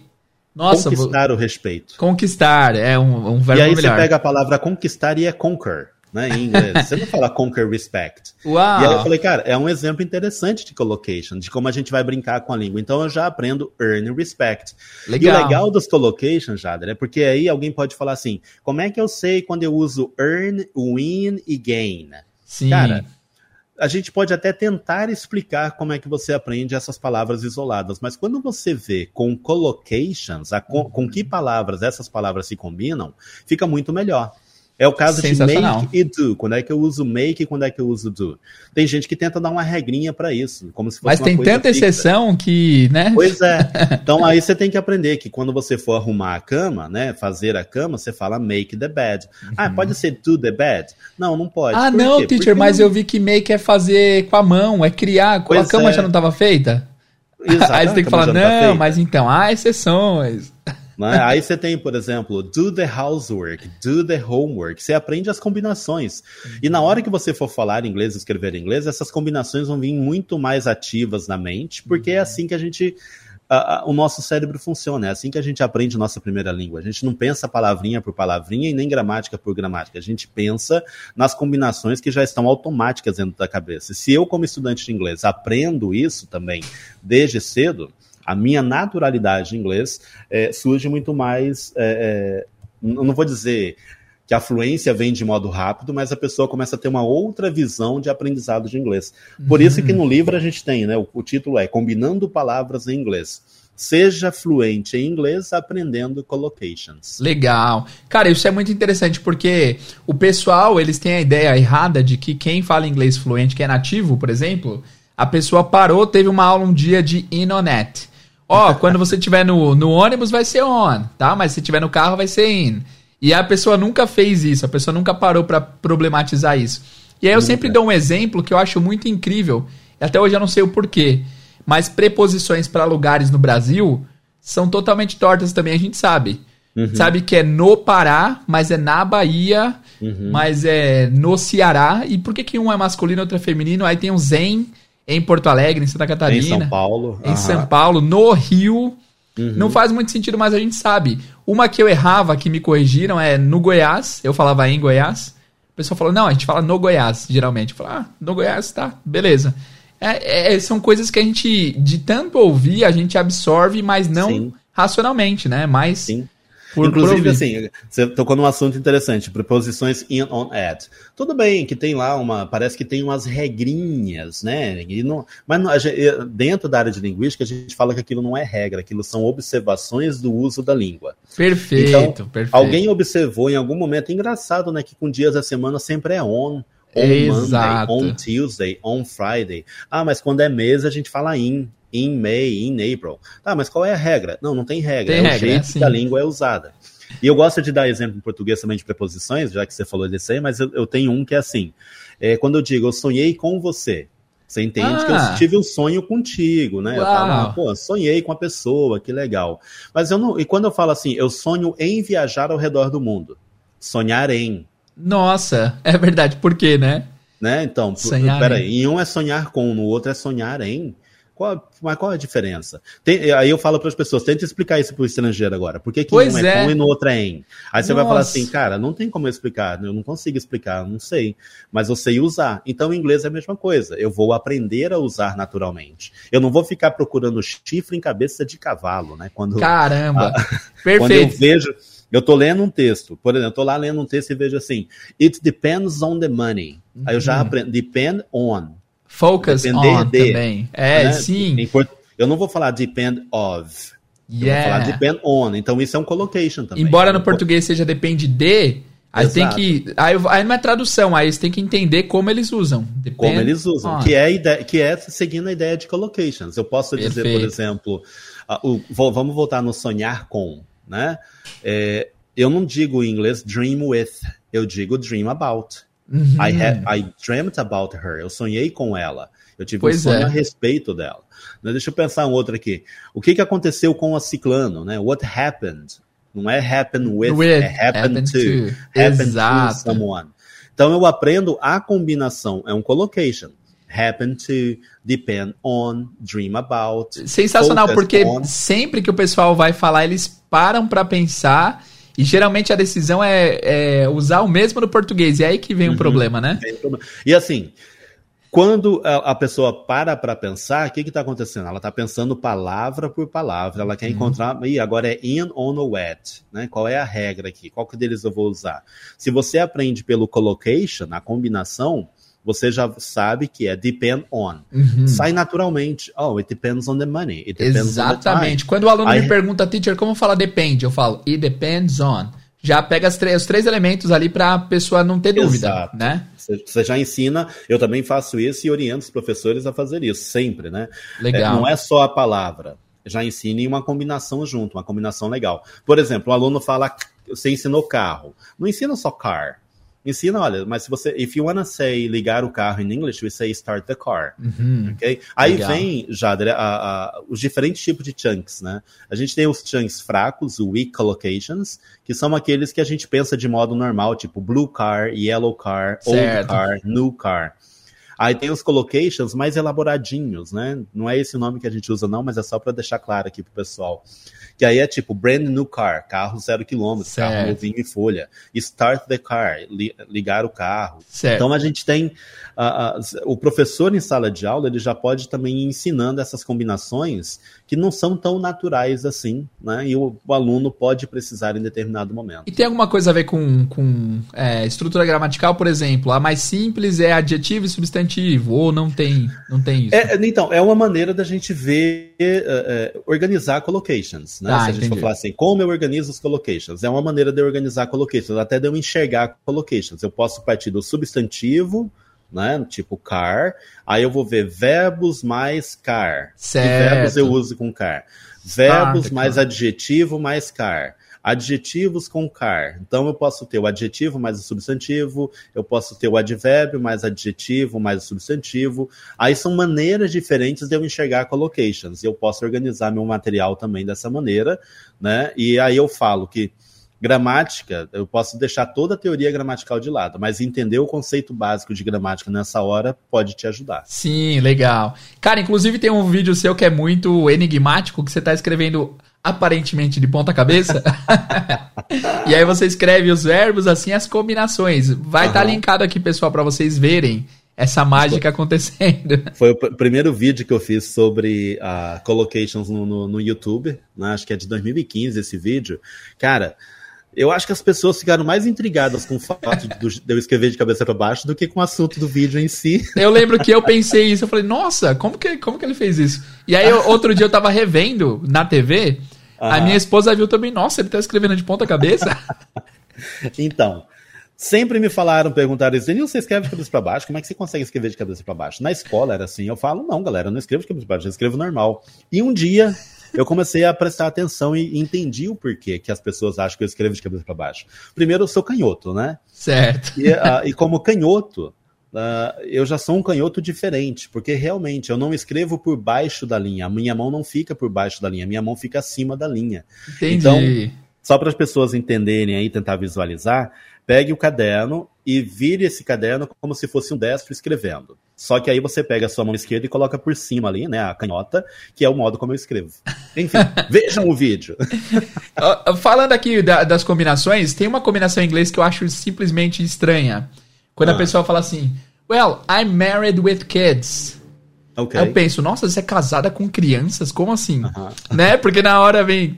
Nossa, vou- Conquistar o respeito. conquistar. É um, um E verbo aí melhor. você pega a palavra conquistar e é conquer, né? Em inglês. você não fala conquer respect. Uau! E aí eu falei, cara, é um exemplo interessante de collocation, de como a gente vai brincar com a língua. Então eu já aprendo earn respect. E legal. o legal dos collocations, Jader, é porque aí alguém pode falar assim: como é que eu sei quando eu uso earn, win e gain? Sim. Cara, a gente pode até tentar explicar como é que você aprende essas palavras isoladas, mas quando você vê com collocations, com, com que palavras essas palavras se combinam, fica muito melhor. É o caso de make e do. Quando é que eu uso make e quando é que eu uso do? Tem gente que tenta dar uma regrinha para isso, como se fosse Mas tem tanta fixa. exceção que, né? Pois é. Então aí você tem que aprender que quando você for arrumar a cama, né, fazer a cama, você fala make the bed. Ah, pode ser do the bed? Não, não pode. Uhum. Ah, Por não, quê? teacher, Porque mas não- eu vi que make é fazer com a mão, é criar. a Pois cama é. já não estava feita? Exato, Aí você tem que a falar, tá não, feita. mas então, há exceções. Aí você tem, por exemplo, do the housework, do the homework. Você aprende as combinações. E na hora que você for falar inglês escrever inglês, essas combinações vão vir muito mais ativas na mente, porque é assim que a gente. o nosso cérebro funciona, é assim que a gente aprende nossa primeira língua. A gente não pensa palavrinha por palavrinha e nem gramática por gramática. A gente pensa nas combinações que já estão automáticas dentro da cabeça. E se eu, como estudante de inglês, aprendo isso também desde cedo, a minha naturalidade em inglês é, surge muito mais. É, é, não vou dizer que a fluência vem de modo rápido, mas a pessoa começa a ter uma outra visão de aprendizado de inglês. Por isso que no livro a gente tem, né? O, o título é Combinando Palavras em Inglês. Seja fluente em inglês aprendendo collocations. Legal. Cara, isso é muito interessante porque o pessoal, eles têm a ideia errada de que quem fala inglês fluente, que é nativo, por exemplo, a pessoa parou, teve uma aula um dia de in Ó, quando você estiver no, no ônibus vai ser on, tá? Mas se estiver no carro vai ser in. E a pessoa nunca fez isso, a pessoa nunca parou pra problematizar isso. E aí eu sempre dou um exemplo que eu acho muito incrível, até hoje eu não sei o porquê, mas preposições para lugares no Brasil são totalmente tortas também, a gente sabe. Uhum. Sabe que é no Pará, mas é na Bahia, uhum. mas é no Ceará. E por que, que um é masculino e outro é feminino? Aí tem o Zen em Porto Alegre, em Santa Catarina. Em São Paulo. Em. São Paulo, no Rio. Uhum. Não faz muito sentido, mas a gente sabe. Uma que eu errava, que me corrigiram, é no Goiás. Eu falava em Goiás. O pessoal falou, não, a gente fala no Goiás, geralmente. Eu falo, ah, no Goiás, tá, beleza. É, é, são coisas que a gente, de tanto ouvir, a gente absorve, mas não Sim. racionalmente, né? Mas Sim. Por, Inclusive, assim, você tocou num assunto interessante, preposições in, on, at. Tudo bem que tem lá uma, parece que tem umas regrinhas, né? Não, mas não, gente, dentro da área de linguística, a gente fala que aquilo não é regra, aquilo são observações do uso da língua. Perfeito, então, perfeito. Alguém observou em algum momento, engraçado, né, que com dias da semana sempre é on, on Exato. Monday, on Tuesday, on Friday. Ah, mas quando é mês a gente fala in in May, in April. Tá, mas qual é a regra? Não, não tem regra. Tem é regra, o jeito é assim. que a língua é usada. E eu gosto de dar exemplo em português também de preposições, já que você falou desse aí, mas eu, eu tenho um que é assim. É, quando eu digo eu sonhei com você, você entende ah. que eu ah. tive um sonho contigo, né? Uau. Eu falo, ah, pô, sonhei com a pessoa, que legal. Mas eu não. E quando eu falo assim, eu sonho em viajar ao redor do mundo. Sonhar em. Nossa, é verdade. Por quê, né? Né? Então, sonhar peraí. Em um é sonhar com, no outro é sonhar em. Qual, mas qual a diferença? Tem, aí eu falo para as pessoas, tenta explicar isso para o estrangeiro agora. Por que, que um é, é com e no outro é em? Aí você vai falar assim, cara, não tem como eu explicar, eu não consigo explicar, não sei. Mas eu sei usar. Então o inglês é a mesma coisa. Eu vou aprender a usar naturalmente. Eu não vou ficar procurando chifre em cabeça de cavalo, né? Quando, Caramba! Perfeito. Quando eu vejo. Eu tô lendo um texto, por exemplo, eu tô lá lendo um texto e vejo assim, it depends on the money. Uhum. Aí eu já uhum. aprendo, depend on. Focus on de, também. É, né? sim. Eu não vou falar depend of. Yeah. Eu vou falar depend on. Então isso é um collocation também. Embora no português seja depende de, aí Exato. tem que. Aí, aí não é tradução, aí você tem que entender como eles usam. Depend como eles usam. Que é, ideia, que é seguindo a ideia de collocations. Eu posso Perfeito. dizer, por exemplo, uh, uh, vamos voltar no sonhar com, né? É, eu não digo em inglês dream with, eu digo dream about. Uhum. I, had, I dreamt about her. Eu sonhei com ela. Eu tive pois um sonho é. a respeito dela. Deixa eu pensar um outro aqui. O que, que aconteceu com a Ciclano? Né? What happened? Não é happen with, with é happen, happen to. to. Happen Exato. to someone. Então eu aprendo a combinação. É um collocation. Happen to, depend on, dream about. Sensacional, porque on. sempre que o pessoal vai falar, eles param para pensar e geralmente a decisão é, é, usar o mesmo no português. E é aí que vem uhum, o problema, né? E assim, quando a, pessoa para para pensar, o que está acontecendo? Ela está pensando palavra por palavra, ela quer uhum. encontrar. E agora é in, on ou at. Né? Qual é a regra aqui? Qual que deles eu vou usar? Se você aprende pelo collocation, a combinação, você já sabe que é depend on. Uhum. Sai naturalmente. Oh, it depends on the money. It depends Exatamente. Quando o aluno I... me pergunta, teacher, como falar depende? Eu falo, it depends on. Já pega os três, os três elementos ali para a pessoa não ter dúvida, Exato. né? Você já ensina, eu também faço isso e oriento os professores a fazer isso, sempre, né? Legal. É, não é só a palavra, já ensine uma combinação junto, uma combinação legal. Por exemplo, o aluno fala, você ensinou carro, não ensina só car, ensina, olha, mas se você, if you wanna say ligar o carro em English, we say start the car, uhum, ok? Aí legal. vem, Jader, a, a, os diferentes tipos de chunks, né? A gente tem os chunks fracos, o weak collocations, que são aqueles que a gente pensa de modo normal, tipo blue car, yellow car, certo. old car, new car. Aí tem os collocations mais elaboradinhos, né? Não é esse o nome que a gente usa não, mas é só para deixar claro aqui pro pessoal. Que aí é tipo brand new car, carro zero quilômetro, carro novinho em folha. Start the car, li, ligar o carro. Certo. Então a gente tem uh, uh, o professor em sala de aula ele já pode também ir ensinando essas combinações que não são tão naturais assim, né? E o, o aluno pode precisar em determinado momento. E tem alguma coisa a ver com, com é, estrutura gramatical, por exemplo? A mais simples é adjetivo e substantivo, ou não tem, não tem isso? É, então, é uma maneira da gente ver, uh, uh, organizar collocations, né? Ah, Se a gente entendi. for falar assim, como eu organizo os collocations? É uma maneira de eu organizar collocations, até de eu enxergar collocations. Eu posso partir do substantivo, né? Tipo car. Aí eu vou ver verbos mais car. Certo. Que verbos eu uso com car? Verbos ah, mais adjetivo mais car. Adjetivos com car. Então eu posso ter o adjetivo mais o substantivo, eu posso ter o advérbio mais adjetivo mais o substantivo. Aí são maneiras diferentes de eu enxergar collocations. Eu posso organizar meu material também dessa maneira, né? E aí eu falo que gramática, eu posso deixar toda a teoria gramatical de lado, mas entender o conceito básico de gramática nessa hora pode te ajudar. Sim, legal. Cara, inclusive tem um vídeo seu que é muito enigmático, que você está escrevendo aparentemente de ponta cabeça. e aí você escreve os verbos assim, as combinações. Vai estar uhum. tá linkado aqui, pessoal, para vocês verem essa mágica acontecendo. Foi o primeiro vídeo que eu fiz sobre uh, collocations no, no, no YouTube, né? acho que é de 2015 esse vídeo. Cara, eu acho que as pessoas ficaram mais intrigadas com o fato de, eu escrever de cabeça para baixo do que com o assunto do vídeo em si. Eu lembro que eu pensei isso, eu falei, nossa, como que, como que ele fez isso? E aí, outro dia eu tava revendo na TV, a minha esposa viu também, nossa, ele tá escrevendo de ponta cabeça. então, sempre me falaram, perguntaram isso, Denil, você escreve de cabeça para baixo? Como é que você consegue escrever de cabeça para baixo? Na escola era assim, eu falo, não, galera, eu não escrevo de cabeça para baixo, eu escrevo normal. E um dia eu comecei a prestar atenção e entendi o porquê que as pessoas acham que eu escrevo de cabeça para baixo. Primeiro, eu sou canhoto, né? Certo. E, uh, e como canhoto, Uh, eu já sou um canhoto diferente, porque realmente eu não escrevo por baixo da linha, a minha mão não fica por baixo da linha, a minha mão fica acima da linha. Entendi. Então, só para as pessoas entenderem aí, tentar visualizar, pegue o caderno e vire esse caderno como se fosse um destro escrevendo. Só que aí você pega a sua mão esquerda e coloca por cima ali, né, a canhota, que é o modo como eu escrevo. Enfim, vejam o vídeo. Falando aqui da, das combinações, tem uma combinação em inglês que eu acho simplesmente estranha. Quando ah. a pessoa fala assim, well, I'm married with kids. Okay. Aí eu penso, nossa, você é casada com crianças? Como assim? Uh -huh. Né? Porque na hora vem.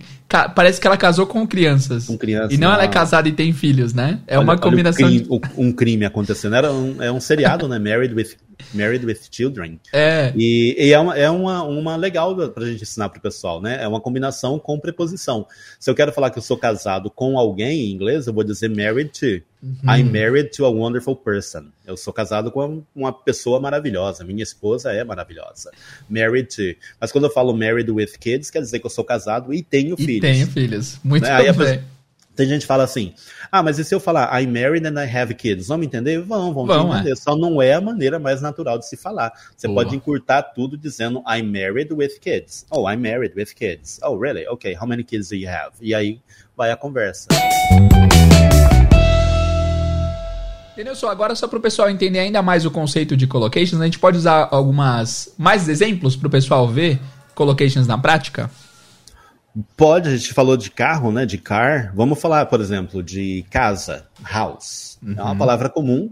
Parece que ela casou com crianças. Com crianças. E não, ela é casada e tem filhos, né? É olha, uma combinação. Um, crime, um crime acontecendo. Era um, é um seriado, né? Married with Married with Children. É. E, e, é, uma, é uma, uma legal pra gente ensinar pro pessoal, né? É uma combinação com preposição. Se eu quero falar que eu sou casado com alguém em inglês, eu vou dizer married to. Uhum. I'm married to a wonderful person. Eu sou casado com uma pessoa maravilhosa. Minha esposa é maravilhosa. Married to. Mas quando eu falo married with kids, quer dizer que eu sou casado e tenho e filhos. Tenho filhos. Muito né? bem. Tem gente que fala assim: ah, mas e se eu falar I'm married and I have kids? Vão me entender? Vão, vão, vão entender. É. Só não é a maneira mais natural de se falar. Você Boa. pode encurtar tudo dizendo I'm married with kids. Oh, I'm married with kids. Oh, really? Okay, how many kids do you have? E aí vai a conversa. Entendeu só? Agora, só para o pessoal entender ainda mais o conceito de collocations, a gente pode usar algumas mais exemplos para o pessoal ver collocations na prática? Pode, a gente falou de carro, né? De car. Vamos falar, por exemplo, de casa, house. Uhum. É uma uhum. palavra comum,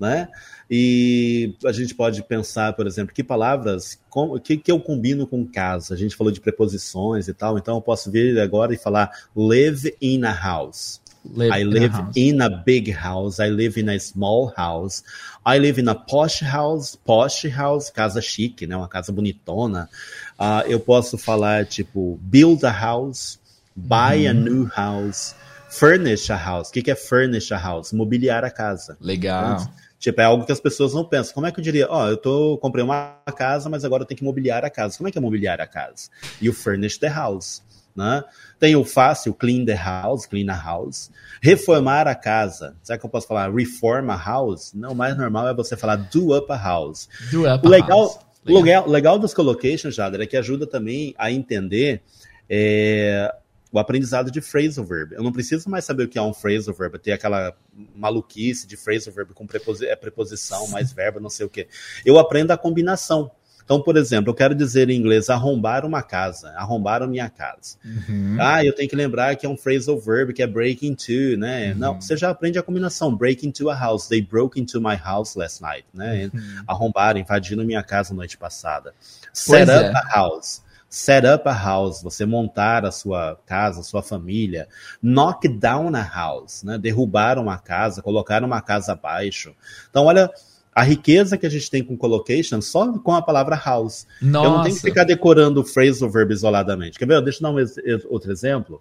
né? E a gente pode pensar, por exemplo, que palavras, o que, que eu combino com casa? A gente falou de preposições e tal, então eu posso vir agora e falar live in a house. Live I live in a, in a big house. I live in a small house. I live in a posh house. Posh house, casa chique, né? Uma casa bonitona. Uh, eu posso falar, tipo, build a house, buy a uhum. new house, furnish a house. O que, que é furnish a house? Mobiliar a casa. Legal. Então, tipo, é algo que as pessoas não pensam. Como é que eu diria? Ó, oh, eu tô, comprei uma casa, mas agora eu tenho que mobiliar a casa. Como é que é mobiliar a casa? E o furnish the house. Né? Tem o fácil, clean the house, clean a house. Reformar a casa. Será que eu posso falar reform a house? Não, o mais normal é você falar do up a house. Do up a legal, house. Legal. legal, legal dos collocations, Jader, é que ajuda também a entender é, o aprendizado de phrasal verb. Eu não preciso mais saber o que é um phrasal verb, ter aquela maluquice de phrasal verb com preposi é, preposição, mais verbo, não sei o quê. Eu aprendo a combinação. Então, por exemplo, eu quero dizer em inglês arrombar uma casa, arrombar a minha casa. Uhum. Ah, eu tenho que lembrar que é um phrasal verb, que é break into, né? Uhum. Não, você já aprende a combinação, break into a house. They broke into my house last night, né? Uhum. Arrombaram, invadiram minha casa noite passada. Set pois up é. a house set up a house, você montar a sua casa, a sua família, knock down a house, né? derrubar uma casa, colocar uma casa abaixo. Então, olha, a riqueza que a gente tem com collocation só com a palavra house. Nossa. Eu não tenho que ficar decorando o phrasal verb isoladamente. Quer ver? Deixa eu dar um outro exemplo.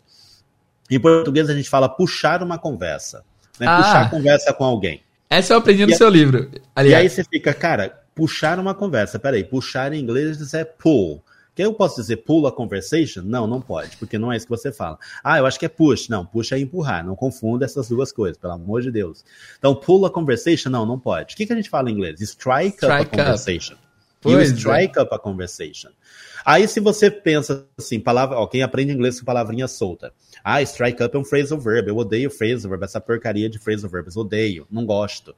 Em português a gente fala puxar uma conversa. Né? Ah. Puxar conversa com alguém. Essa eu aprendi no e seu livro. Aliás. E aí você fica, cara, puxar uma conversa. Peraí, puxar em inglês é pull, Que eu posso dizer pull a conversation? Não, não pode, porque não é isso que você fala. Ah, eu acho que é push. Não, push é empurrar. Não confunda essas duas coisas, pelo amor de Deus. Então, pull a conversation? Não, não pode. O que, que a gente fala em inglês? Strike, strike up a conversation. Up. You strike é. up a conversation. Aí, se você pensa assim, palavra, ó, quem aprende inglês com palavrinha solta. Ah, strike up é um phrasal verb. Eu odeio phrasal verb, essa porcaria de phrasal verbs. Odeio, não gosto.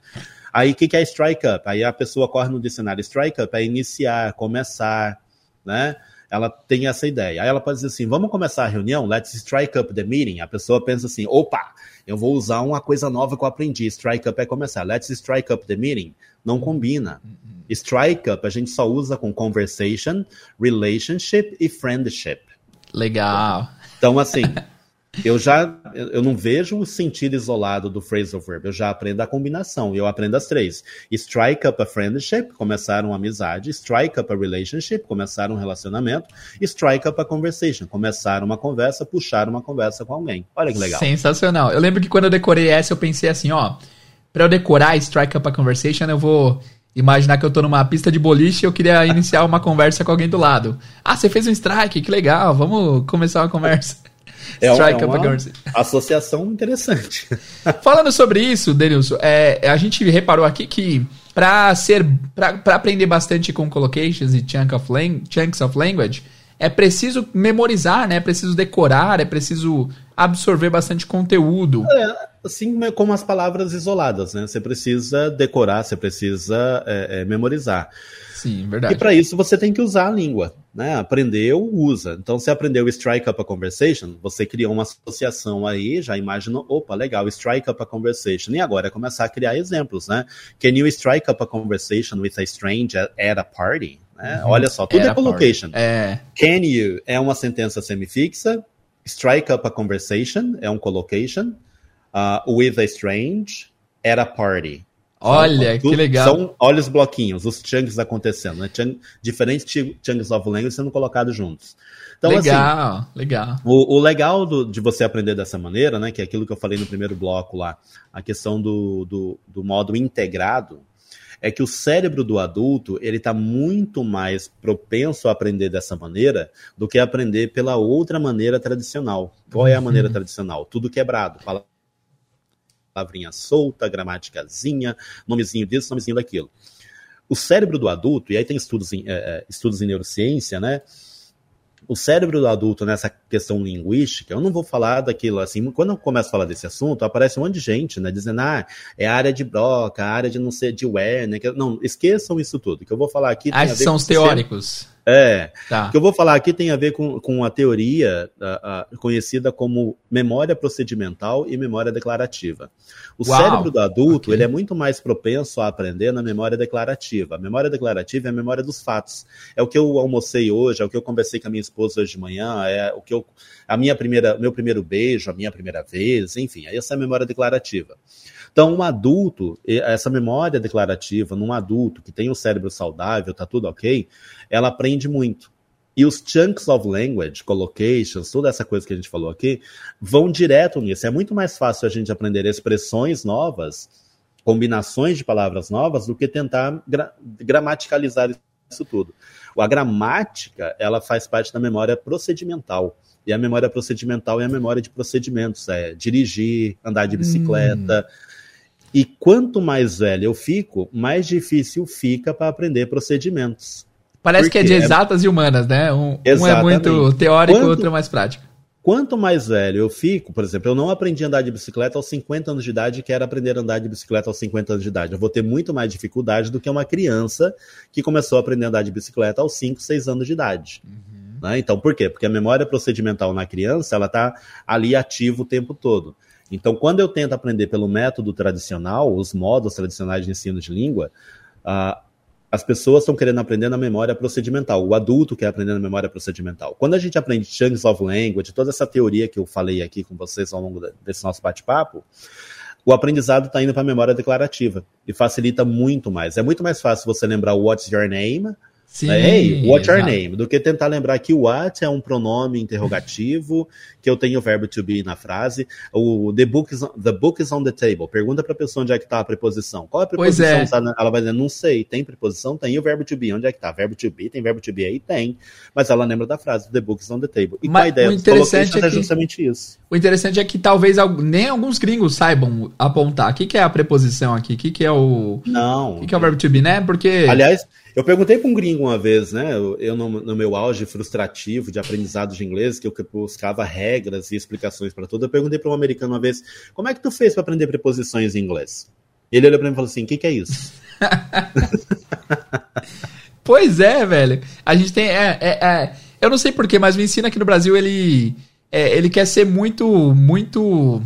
Aí, o que, que é strike up? Aí a pessoa corre no dicionário. Strike up é iniciar, começar, né? Ela tem essa ideia. Aí ela pode dizer assim: vamos começar a reunião? Let's strike up the meeting. A pessoa pensa assim: opa, eu vou usar uma coisa nova que eu aprendi. Strike up é começar. Let's strike up the meeting. Não combina. Strike up a gente só usa com conversation, relationship e friendship. Legal. Então, assim, eu já eu não vejo o sentido isolado do phrasal verb, eu já aprendo a combinação, eu aprendo as três. Strike up a friendship, começar uma amizade, strike up a relationship, começar um relacionamento, strike up a conversation, começar uma conversa, puxar uma conversa com alguém. Olha que legal. Sensacional. Eu lembro que quando eu decorei essa, eu pensei assim, ó, para eu decorar strike up a conversation, eu vou imaginar que eu tô numa pista de boliche e eu queria iniciar uma conversa com alguém do lado. Ah, você fez um strike, que legal, vamos começar uma conversa. É, strike é uma associação interessante. Falando sobre isso, Denilson, é, a gente reparou aqui que para ser para aprender bastante com collocations e chunk of chunks of language, é preciso memorizar, né? É preciso decorar, é preciso absorver bastante conteúdo. É, assim como as palavras isoladas, né? Você precisa decorar, você precisa é, é, memorizar. Sim, verdade. E para isso você tem que usar a língua, né? Aprendeu, usa. Então você aprendeu strike up a conversation, você criou uma associação aí, já imaginou, opa, legal, strike up a conversation. E agora é começar a criar exemplos, né? Can you strike up a conversation with a stranger at a party? Né? Uhum. Olha só, tudo Era é collocation. É. Can you é uma sentença semifixa, strike up a conversation é um collocation, uh, with a strange at a party. Olha, que legal. São, olha os bloquinhos, os chunks acontecendo, né? Chunk, diferentes chunks of language sendo colocados juntos. Então, legal, assim, legal. O, o legal do, de você aprender dessa maneira, né? Que é aquilo que eu falei no primeiro bloco lá, a questão do, do, do modo integrado, é que o cérebro do adulto ele está muito mais propenso a aprender dessa maneira do que aprender pela outra maneira tradicional. Qual é a maneira uhum. tradicional? Tudo quebrado, palavrinha solta, gramáticazinha, nomezinho disso, nomezinho daquilo. O cérebro do adulto, e aí tem estudos em, é, estudos em neurociência, né? o cérebro do adulto nessa questão linguística, eu não vou falar daquilo assim, quando eu começo a falar desse assunto, aparece um monte de gente, né, dizendo, ah, é área de Broca, área de não ser de Ware, né, não, esqueçam isso tudo, que eu vou falar aqui... Ah, são os teóricos. É. Tá. O que eu vou falar aqui tem a ver com, com a teoria a, a, conhecida como memória procedimental e memória declarativa. O Uau. cérebro do adulto okay. ele é muito mais propenso a aprender na memória declarativa. A memória declarativa é a memória dos fatos. É o que eu almocei hoje, é o que eu conversei com a minha esposa hoje de manhã, é o que eu, a minha primeira, meu primeiro beijo, a minha primeira vez, enfim, essa é a memória declarativa. Então, um adulto, essa memória declarativa num adulto que tem o um cérebro saudável, tá tudo ok, ela aprende muito. E os chunks of language, collocations, toda essa coisa que a gente falou aqui, vão direto nisso. É muito mais fácil a gente aprender expressões novas, combinações de palavras novas, do que tentar gra gramaticalizar isso tudo. A gramática, ela faz parte da memória procedimental. E a memória procedimental é a memória de procedimentos, é dirigir, andar de bicicleta, hum e quanto mais velho eu fico, mais difícil fica para aprender procedimentos. Parece Porque que é de exatas é... e humanas, né? Um, um, é muito teórico, quanto, outro é mais prático. Quanto mais velho eu fico, por exemplo, eu não aprendi a andar de bicicleta aos 50 anos de idade e quero aprender a andar de bicicleta aos 50 anos de idade. Eu vou ter muito mais dificuldade do que uma criança que começou a aprender a andar de bicicleta aos 5, 6 anos de idade. Uhum. Né? Então, por quê? Porque a memória procedimental na criança, ela está ali ativa o tempo todo. Então, quando eu tento aprender pelo método tradicional, os modos tradicionais de ensino de língua, uh, as pessoas estão querendo aprender na memória procedimental. O adulto quer aprender na memória procedimental. Quando a gente aprende chunks of language, toda essa teoria que eu falei aqui com vocês ao longo desse nosso bate-papo, o aprendizado está indo para a memória declarativa e facilita muito mais. É muito mais fácil você lembrar what's your name Sim, hey, what's your name? Do que tentar lembrar que what é um pronome interrogativo, que eu tenho o verbo to be na frase. O the book is, the book is on the table. Pergunta pra pessoa onde é que tá a preposição. Qual é a preposição? É. Ela vai dizer, não sei. Tem preposição? Tem. E o verbo to be? Onde é que tá? Verbo to be? Tem verbo to be aí? Tem. Mas ela lembra da frase, the book is on the table. E Mas, qual a ideia? O interessante é, que, é justamente isso. O interessante é que talvez nem alguns gringos saibam apontar. O que, que é a preposição aqui? O que, que é o... Não. O que, que é o verbo to be, né? Porque... Aliás... Eu perguntei para um gringo uma vez, né? Eu, no, no, meu auge frustrativo de aprendizado de inglês, que eu buscava regras e explicações para tudo, eu perguntei para um americano uma vez: como é que tu fez para aprender preposições em inglês? Ele olhou para mim e falou assim: o que, que é isso? pois é, velho. A gente tem. É, é, é, eu não sei porquê, mas o ensino aqui no Brasil ele, é, ele quer ser muito, muito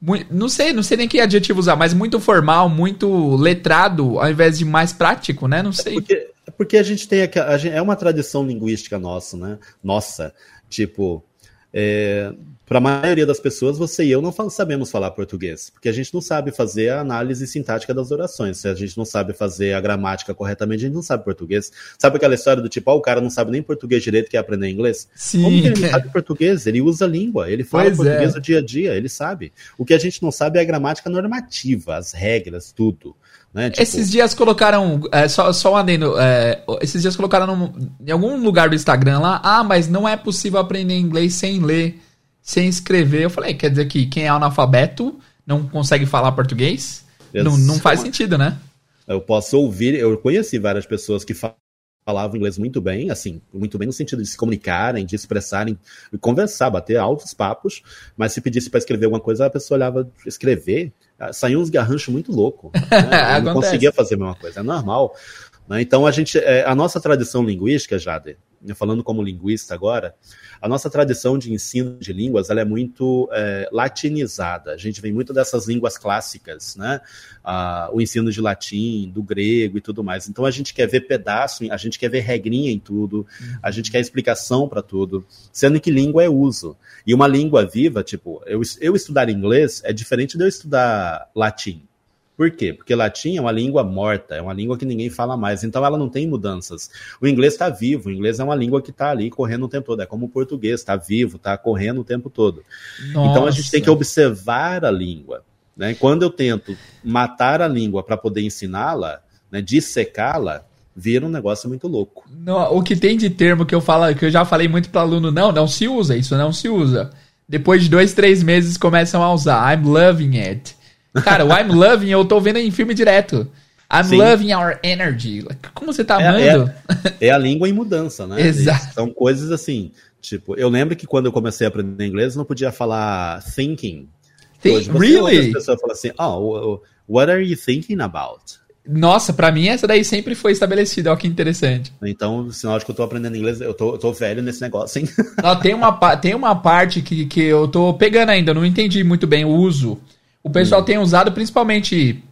muito, não sei, não sei nem que adjetivo usar, mas muito formal, muito letrado, ao invés de mais prático, né? Não sei. É porque, é porque a gente tem a, a, é uma tradição linguística nossa, né? Nossa, tipo, é, para a maioria das pessoas, você e eu não sabemos falar português, porque a gente não sabe fazer a análise sintática das orações. Se a gente não sabe fazer a gramática corretamente, a gente não sabe português. Sabe aquela história do tipo, oh, o cara não sabe nem português direito, quer aprender inglês? Sim. Como que ele não sabe português? Ele usa a língua, ele fala pois português é. no dia a dia, ele sabe. O que a gente não sabe é a gramática normativa, as regras, tudo. Né? Tipo... Esses dias colocaram, é, só, só um adendo, é, esses dias colocaram no, em algum lugar do Instagram lá, ah, mas não é possível aprender inglês sem ler sem escrever. Eu falei, quer dizer que quem é analfabeto não consegue falar português? Não, não faz sentido, né? Eu posso ouvir, eu conheci várias pessoas que falavam inglês muito bem, assim, muito bem no sentido de se comunicarem, de expressarem, conversar, bater altos papos, mas se pedisse para escrever alguma coisa, a pessoa olhava escrever, saiu uns garranchos muito louco. Né? não conseguia fazer a mesma coisa, é normal. Né? Então a gente, é, a nossa tradição linguística, Jade, falando como linguista agora, a nossa tradição de ensino de línguas ela é muito é, latinizada. A gente vem muito dessas línguas clássicas, né? Ah, o ensino de latim, do grego e tudo mais. Então a gente quer ver pedaço, a gente quer ver regrinha em tudo, a gente quer explicação para tudo, sendo que língua é uso. E uma língua viva, tipo, eu, eu estudar inglês é diferente de eu estudar latim. Por quê? Porque latim é uma língua morta, é uma língua que ninguém fala mais, então ela não tem mudanças. O inglês está vivo, o inglês é uma língua que está ali correndo o tempo todo, é como o português, está vivo, está correndo o tempo todo. Nossa. Então a gente tem que observar a língua. Né? Quando eu tento matar a língua para poder ensiná-la, né, dissecá-la, vira um negócio muito louco. Não, o que tem de termo que eu falo, que eu já falei muito para aluno, não, não se usa, isso não se usa. Depois de dois, três meses começam a usar. I'm loving it. Cara, o I'm Loving eu tô vendo em filme direto. I'm Sim. loving our energy. Como você tá é, amando? É, é, a língua em mudança, né? Exato. São coisas assim. Tipo, eu lembro que quando eu comecei a aprender inglês, eu não podia falar thinking. Think, Hoje você really? As pessoas falam assim, oh, what are you thinking about? Nossa, para mim essa daí sempre foi estabelecida, olha que interessante. Então, sinal de que eu tô aprendendo inglês, eu tô, eu tô velho nesse negócio, hein? Não, tem, uma, tem uma parte que, que eu tô pegando ainda, não entendi muito bem o uso. O pessoal hum. tem usado principalmente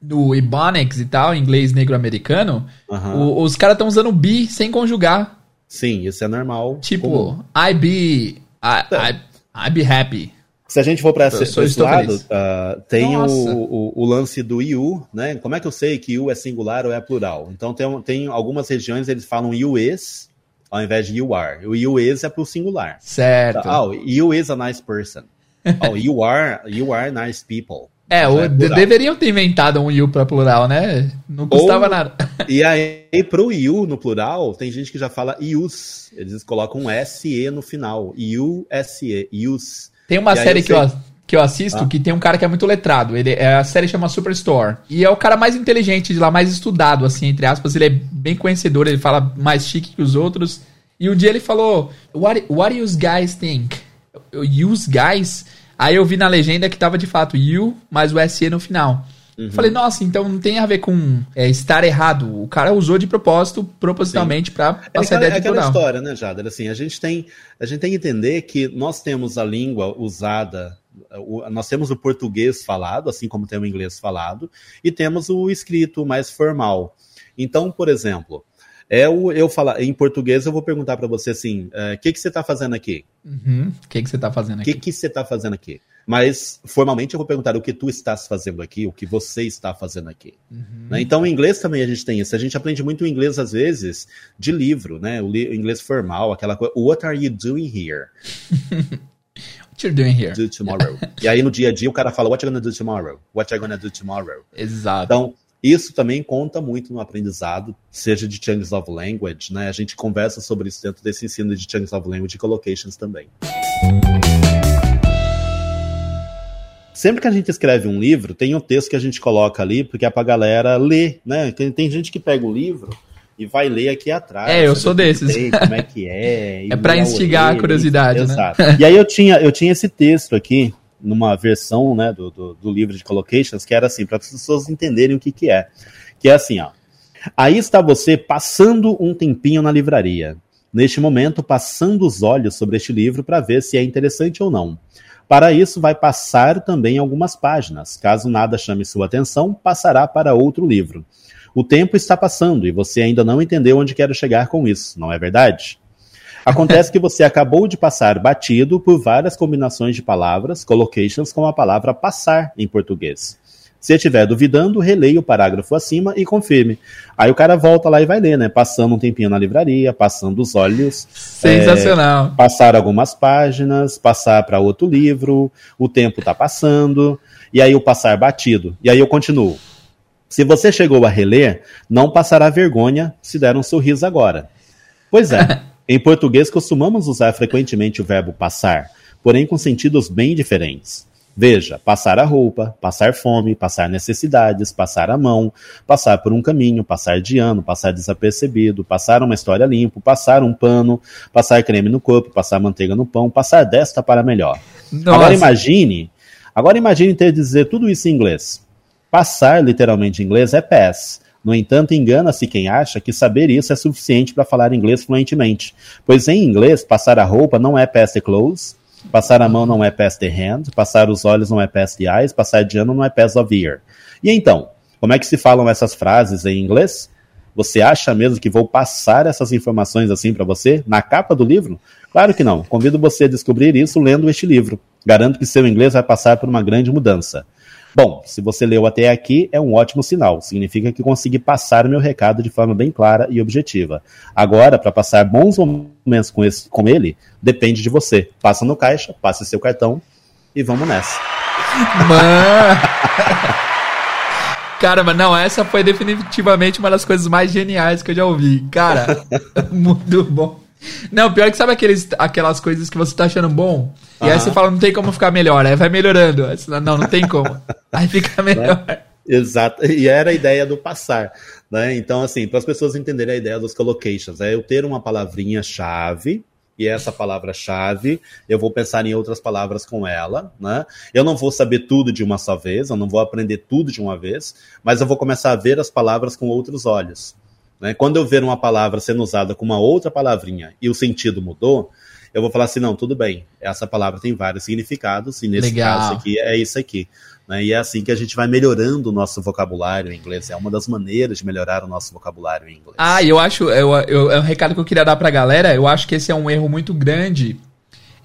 do Ebonics e tal, inglês negro-americano. Uhum. Os caras estão usando be sem conjugar. Sim, isso é normal. Tipo, comum. I be. I, I, I be happy. Se a gente for para esse lado, uh, tem o, o, o, lance do you, né? Como é que eu sei que you é singular ou é plural? Então tem, tem algumas regiões eles falam you is ao invés de you are. O you is é pro singular. Certo. Oh, you is a nice person. Oh, you are, you are nice people. É, o, é deveriam ter inventado um you para plural, né? Não custava Ou, nada. E aí, pro you no plural, tem gente que já fala ius. Eles colocam um SE no final. U-S-E, ius. Tem uma e série que, eu, que eu assisto ah. que tem um cara que é muito letrado. Ele, é, a série chama Superstore. E é o cara mais inteligente de lá, mais estudado, assim, entre aspas. Ele é bem conhecedor, ele fala mais chique que os outros. E um dia ele falou: What, what do you guys think? Use guys? Aí eu vi na legenda que tava de fato you mais o SE no final. Uhum. Falei, nossa, então não tem a ver com é, estar errado. O cara usou de propósito, propositalmente, para passar é, ideia é aquela história, né, Jader? Assim, a gente, tem, a gente tem que entender que nós temos a língua usada, o, nós temos o português falado, assim como tem o inglês falado, e temos o escrito mais formal. Então, por exemplo, é o eu falar em português, eu vou perguntar para você assim: o uh, que, que você está fazendo aqui? O uhum. que, que você está fazendo aqui? O que, que você está fazendo aqui? Mas formalmente eu vou perguntar o que tu estás fazendo aqui, o que você está fazendo aqui. Uhum. Né? Então, em inglês também a gente tem isso. A gente aprende muito inglês, às vezes, de livro, né? O, li o inglês formal, aquela coisa. What are you doing here? What you're doing here? Do tomorrow. e aí no dia a dia o cara fala, what you gonna do tomorrow? What you gonna do tomorrow? Exato. Então, isso também conta muito no aprendizado, seja de Chunks of Language, né? A gente conversa sobre isso dentro desse ensino de Chunks of Language e Collocations também. Sempre que a gente escreve um livro, tem um texto que a gente coloca ali, porque é pra galera ler, né? Tem, tem gente que pega o livro e vai ler aqui atrás. É, eu sou desses. Tem, como é que é. é para instigar a curiosidade, né? Exato. E aí eu tinha, eu tinha esse texto aqui, numa versão né, do, do, do livro de collocations, que era assim, para as pessoas entenderem o que, que é. Que é assim, ó. Aí está você passando um tempinho na livraria. Neste momento, passando os olhos sobre este livro para ver se é interessante ou não. Para isso, vai passar também algumas páginas. Caso nada chame sua atenção, passará para outro livro. O tempo está passando e você ainda não entendeu onde quero chegar com isso, não é verdade? Acontece que você acabou de passar batido por várias combinações de palavras, collocations com a palavra passar em português. Se estiver duvidando, releia o parágrafo acima e confirme. Aí o cara volta lá e vai ler, né? Passando um tempinho na livraria, passando os olhos. Sensacional. É, passar algumas páginas, passar para outro livro, o tempo está passando, e aí o passar batido. E aí eu continuo. Se você chegou a reler, não passará vergonha se der um sorriso agora. Pois é, em português costumamos usar frequentemente o verbo passar, porém com sentidos bem diferentes. Veja, passar a roupa, passar fome, passar necessidades, passar a mão, passar por um caminho, passar de ano, passar desapercebido, passar uma história limpo, passar um pano, passar creme no corpo, passar manteiga no pão, passar desta para melhor. Nossa. Agora imagine, agora imagine ter de dizer tudo isso em inglês. Passar, literalmente em inglês, é pass. No entanto, engana-se quem acha que saber isso é suficiente para falar inglês fluentemente, pois em inglês, passar a roupa não é pass the clothes, Passar a mão não é pass the hand, passar os olhos não é pass the eyes, passar de ano não é pass of ear. E então, como é que se falam essas frases em inglês? Você acha mesmo que vou passar essas informações assim para você na capa do livro? Claro que não. Convido você a descobrir isso lendo este livro. Garanto que seu inglês vai passar por uma grande mudança. Bom, se você leu até aqui, é um ótimo sinal. Significa que consegui passar o meu recado de forma bem clara e objetiva. Agora, para passar bons momentos com, esse, com ele, depende de você. Passa no caixa, passe seu cartão e vamos nessa. Mano! Cara, mas não, essa foi definitivamente uma das coisas mais geniais que eu já ouvi. Cara, muito bom. Não, pior que sabe aqueles, aquelas coisas que você tá achando bom? E uhum. aí você fala, não tem como ficar melhor. Aí vai melhorando. Não, não tem como. aí fica melhor. Né? Exato. E era a ideia do passar. Né? Então, assim, para as pessoas entenderem a ideia dos collocations, é eu ter uma palavrinha-chave, e essa palavra-chave, eu vou pensar em outras palavras com ela, né? Eu não vou saber tudo de uma só vez, eu não vou aprender tudo de uma vez, mas eu vou começar a ver as palavras com outros olhos. Né? Quando eu ver uma palavra sendo usada com uma outra palavrinha e o sentido mudou, eu vou falar assim, não, tudo bem, essa palavra tem vários significados, e nesse Legal. caso aqui é isso aqui. Né? E é assim que a gente vai melhorando o nosso vocabulário em inglês. É uma das maneiras de melhorar o nosso vocabulário em inglês. Ah, eu acho, eu, eu, é um recado que eu queria dar pra galera, eu acho que esse é um erro muito grande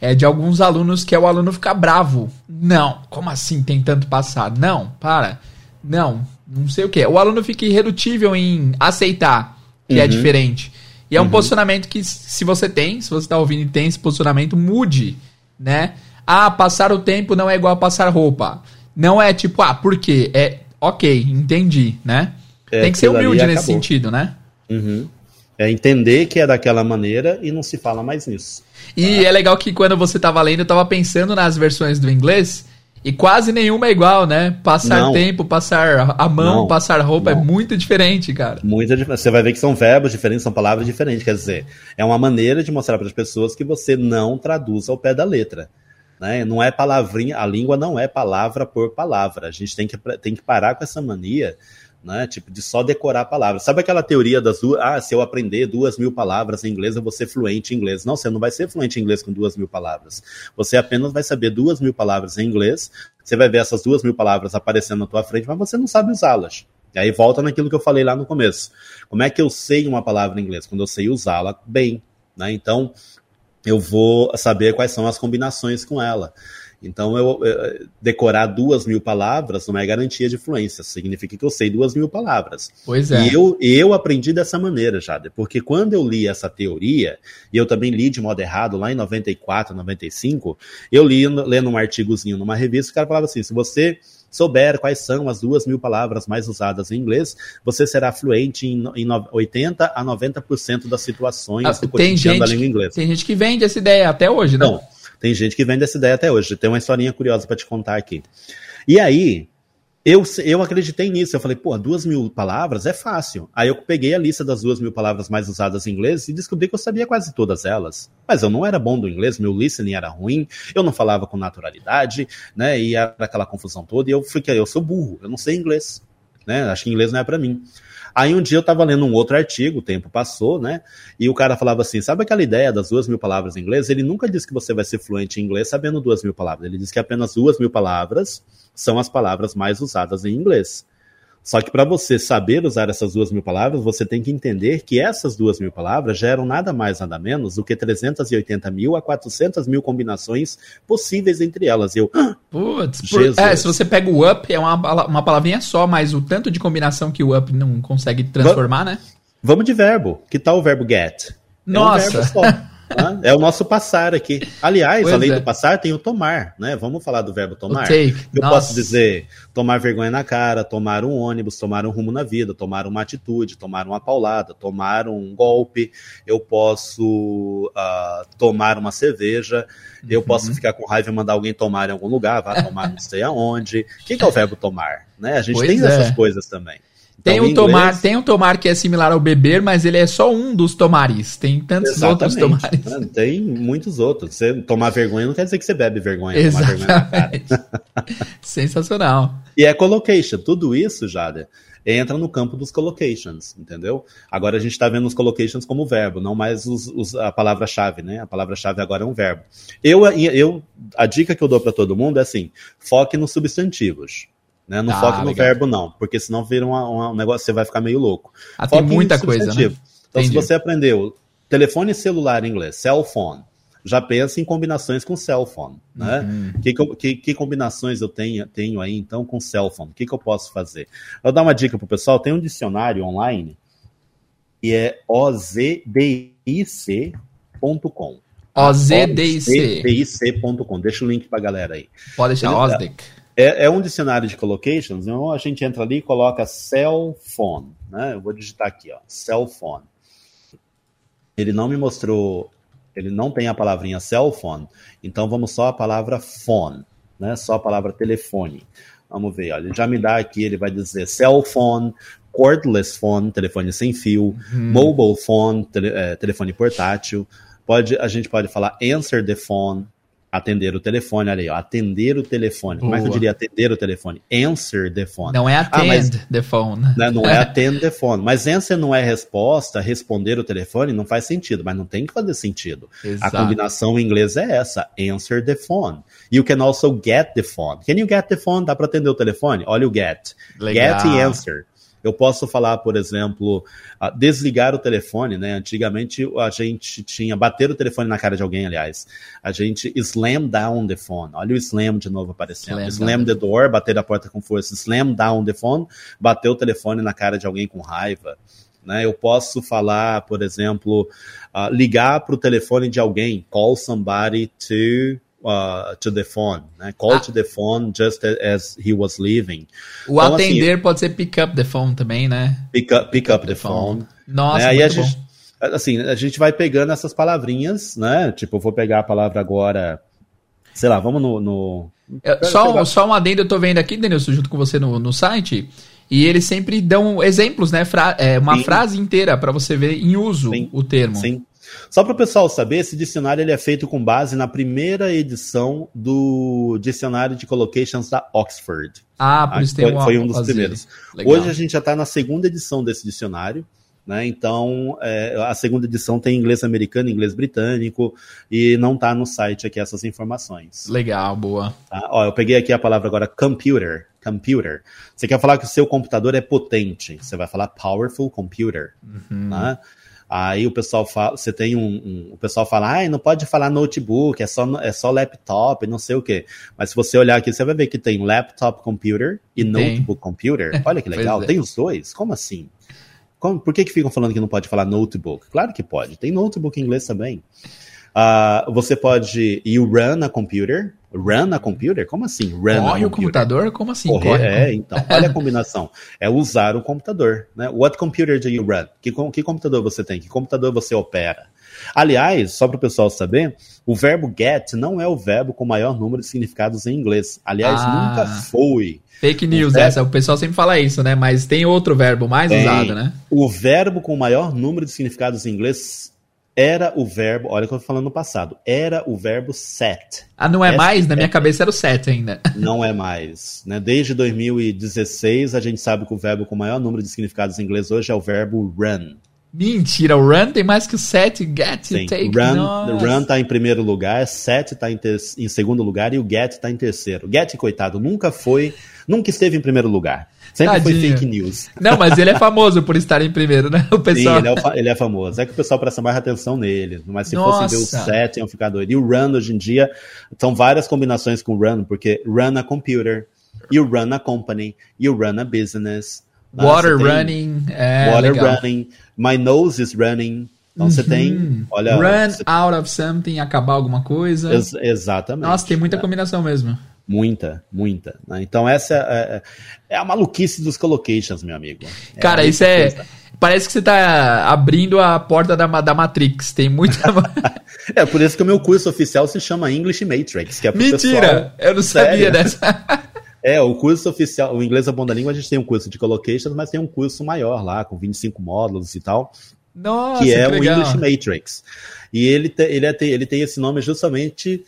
é, de alguns alunos, que é o aluno ficar bravo. Não, como assim tem tanto passado? Não, para. Não, não sei o que. O aluno fica irredutível em aceitar que é uhum. é diferente. E é um uhum. posicionamento que, se você tem, se você está ouvindo e tem esse posicionamento, mude, né? Ah, passar o tempo não é igual a passar roupa. Não é tipo, ah, por quê? É, ok, entendi, né? É, tem que ser humilde nesse sentido, né? Uhum. É entender que é daquela maneira e não se fala mais nisso. E ah. é legal que quando você estava lendo, eu estava pensando nas versões do inglês e quase nenhuma é igual, né? Passar não. tempo, passar a mão, não. passar roupa é não. é muito diferente, cara. Muito diferente. Você vai ver que são verbos diferentes, são palavras diferentes. Quer dizer, é uma maneira de mostrar para as pessoas que você não traduz ao pé da letra. Né? Não é palavrinha, a língua não é palavra por palavra. A gente tem que, tem que parar com essa mania né? Tipo, de só decorar palavras. Sabe aquela teoria das duas. Ah, se eu aprender duas mil palavras em inglês, eu vou ser fluente em inglês. Não, você não vai ser fluente em inglês com duas mil palavras. Você apenas vai saber duas mil palavras em inglês. Você vai ver essas duas mil palavras aparecendo na tua frente, mas você não sabe usá-las. E aí volta naquilo que eu falei lá no começo. Como é que eu sei uma palavra em inglês? Quando eu sei usá-la bem. Né? Então, eu vou saber quais são as combinações com ela. Então, eu, eu, decorar duas mil palavras não é garantia de fluência, significa que eu sei duas mil palavras. Pois é. E eu, eu aprendi dessa maneira, Jade, porque quando eu li essa teoria, e eu também li de modo errado lá em 94, 95, eu li lendo um artigozinho numa revista, o cara falava assim: se você souber quais são as duas mil palavras mais usadas em inglês, você será fluente em, em 80 a 90% das situações ah, do cotidiano da língua inglesa. Tem gente que vende essa ideia até hoje, né? Não, tem gente que vende essa ideia até hoje. Tem uma historinha curiosa para te contar aqui. E aí, eu, eu acreditei nisso. Eu falei, pô, duas mil palavras é fácil. Aí eu peguei a lista das duas mil palavras mais usadas em inglês e descobri que eu sabia quase todas elas. Mas eu não era bom do inglês, meu listening era ruim, eu não falava com naturalidade, né? E era aquela confusão toda. E eu fiquei, eu sou burro, eu não sei inglês, né? Acho que inglês não é para mim. Aí um dia eu estava lendo um outro artigo, o tempo passou, né? E o cara falava assim: sabe aquela ideia das duas mil palavras em inglês? Ele nunca disse que você vai ser fluente em inglês sabendo duas mil palavras. Ele disse que apenas duas mil palavras são as palavras mais usadas em inglês. Só que para você saber usar essas duas mil palavras, você tem que entender que essas duas mil palavras geram nada mais, nada menos do que 380 mil a 400 mil combinações possíveis entre elas. Eu, Putz, por, é, se você pega o up, é uma, uma palavrinha só, mas o tanto de combinação que o up não consegue transformar, né? Vamos de verbo. Que tal o verbo get? Nossa! É um é o nosso passar aqui. Aliás, pois além é. do passar, tem o tomar, né? Vamos falar do verbo tomar. Eu Nossa. posso dizer tomar vergonha na cara, tomar um ônibus, tomar um rumo na vida, tomar uma atitude, tomar uma paulada, tomar um golpe. Eu posso uh, tomar uma cerveja. Eu uhum. posso ficar com raiva e mandar alguém tomar em algum lugar, vá tomar não sei aonde. O que, que é o verbo tomar? Né? A gente pois tem é. essas coisas também. Tem então, o tomar, inglês... tem um tomar que é similar ao beber, mas ele é só um dos tomares. Tem tantos Exatamente. outros tomares. Tem muitos outros. Você tomar vergonha não quer dizer que você bebe vergonha. Exatamente. Vergonha Sensacional. E é collocation. Tudo isso, Jada, entra no campo dos collocations, entendeu? Agora a gente está vendo os collocations como verbo, não mais os, os, a palavra-chave, né? A palavra-chave agora é um verbo. Eu, eu, a dica que eu dou para todo mundo é assim: foque nos substantivos. Né? Não foque no legal. verbo, não, porque senão vira uma, uma, um negócio, você vai ficar meio louco. Ah, tem muita coisa, né? Então, Entendi. se você aprendeu telefone celular em inglês, cell phone, já pensa em combinações com cell phone, né? Uhum. Que, que, que, combinações eu tenho, tenho aí, então, com cell phone? O que, que eu posso fazer? Eu vou dar uma dica pro pessoal, tem um dicionário online, e é ozdic.com. Ozdic.com. Deixa o link pra galera aí. Pode deixar, Ozdic. É, é, um dicionário de collocations, então a gente entra ali e coloca cell phone, né? Eu vou digitar aqui, ó, cell phone. Ele não me mostrou, ele não tem a palavrinha cell phone, então vamos só a palavra phone, né? Só a palavra telefone. Vamos ver, olha, ele já me dá aqui, ele vai dizer cell phone, cordless phone, telefone sem fio, uhum. mobile phone, tele, é, telefone portátil. Pode, a gente pode falar answer the phone, Atender o telefone, olha aí, ó, atender o telefone. Boa. Como é que eu diria atender o telefone? Answer the phone. Não é attend ah, mas, the phone. Né, não é attend the phone. Mas answer não é resposta, responder o telefone não faz sentido, mas não tem que fazer sentido. Exato. A combinação em inglês é essa, answer the phone. You can also get the phone. Can you get the phone? Dá para atender o telefone? Olha o get. Legal. Get e answer. Eu posso falar, por exemplo, desligar o telefone, né? Antigamente a gente tinha bater o telefone na cara de alguém, aliás. A gente slam down the phone. Olha o slam de novo aparecendo. Slam, slam the door, bater a porta com força. Slam down the phone, bater o telefone na cara de alguém com raiva. Né? Eu posso falar, por exemplo, uh, ligar para o telefone de alguém, call somebody to uh, to the phone, né? Call ah. to the phone just as he was leaving. O então, assim, atender assim, pode ser pick up the phone também, né? Pick up, pick up the, the phone. phone. Nossa, né? Aí a gente, assim, a gente vai pegando essas palavrinhas, né? Tipo, eu vou pegar a palavra agora, sei lá, vamos no... no... É, só, só um adendo, eu tô vendo aqui, Denilson, junto com você no, no site, e eles sempre dão exemplos, né? Fra é, uma Sim. frase inteira para você ver em uso Sim. o termo. Sim. Só para o pessoal saber, esse dicionário ele é feito com base na primeira edição do dicionário de collocations da Oxford. Ah, por isso foi, tem um, foi um dos primeiros. Legal. Hoje a gente já está na segunda edição desse dicionário. Né? Então, é, a segunda edição tem inglês americano, inglês britânico, e não está no site aqui essas informações. Legal, boa. Tá? Ó, eu peguei aqui a palavra agora computer. Computer. Você quer falar que o seu computador é potente, você vai falar powerful computer. Uhum. Tá? Aí o pessoal fala, você tem um, um o pessoal fala, ah, não pode falar notebook, é só, é só laptop, não sei o quê. Mas se você olhar aqui, você vai ver que tem laptop computer e tem. notebook computer. Olha que legal, é. tem os dois? Como assim? Como, por que, que ficam falando que não pode falar notebook? Claro que pode, tem notebook em inglês também. Uh, você pode you run a computer. Run a computer? Como assim? Run corre o computador? Como assim? Corre, corre? É, então, olha a combinação. É usar o computador. Né? What computer do you run? Que, que computador você tem? Que computador você opera? Aliás, só para o pessoal saber, o verbo get não é o verbo com maior número de significados em inglês. Aliás, ah, nunca foi. Fake news, verbo... essa. O pessoal sempre fala isso, né? Mas tem outro verbo mais tem. usado, né? O verbo com maior número de significados em inglês era o verbo, olha o que eu tô falando no passado, era o verbo set. Ah, não é mais? Na minha cabeça era o set ainda. Não é mais. Né? Desde 2016, a gente sabe que o verbo com maior número de significados em inglês hoje é o verbo run. Mentira, o run tem mais que o set, get, Sim, take. Run, Nossa. run tá em primeiro lugar, set tá em, em segundo lugar e o get tá em terceiro. Get, coitado, nunca foi, nunca esteve em primeiro lugar. Sempre Tadinho. foi fake news. Não, mas ele é famoso por estar em primeiro, né? O pessoal... Sim, ele é, ele é, famoso. É que o pessoal presta mais atenção nele. Mas se Nossa. fosse ver o set, iam ficar doido. E o run, hoje em dia, são várias combinações com run, porque run a computer, you run a company, you run a business. Ah, water running. É, water legal. running. My nose is running. Então uhum. você tem, uhum. olha... Run você... out of something, acabar alguma coisa. Ex exatamente. Nossa, tem muita combinação mesmo. Muita, muita. Né? Então essa é, é, a maluquice dos collocations, meu amigo. É Cara, isso é... Coisa. Parece que você está abrindo a porta da, da Matrix. Tem muita... é, por isso que o meu curso oficial se chama English Matrix. Que é Mentira! Pessoal... Eu não sabia dessa. É, o curso oficial, o inglês é bom da língua, a gente tem um curso de collocations, mas tem um curso maior lá, com 25 módulos e tal. Nossa, que é que o English Matrix. E ele, te, ele, é, ele tem esse nome justamente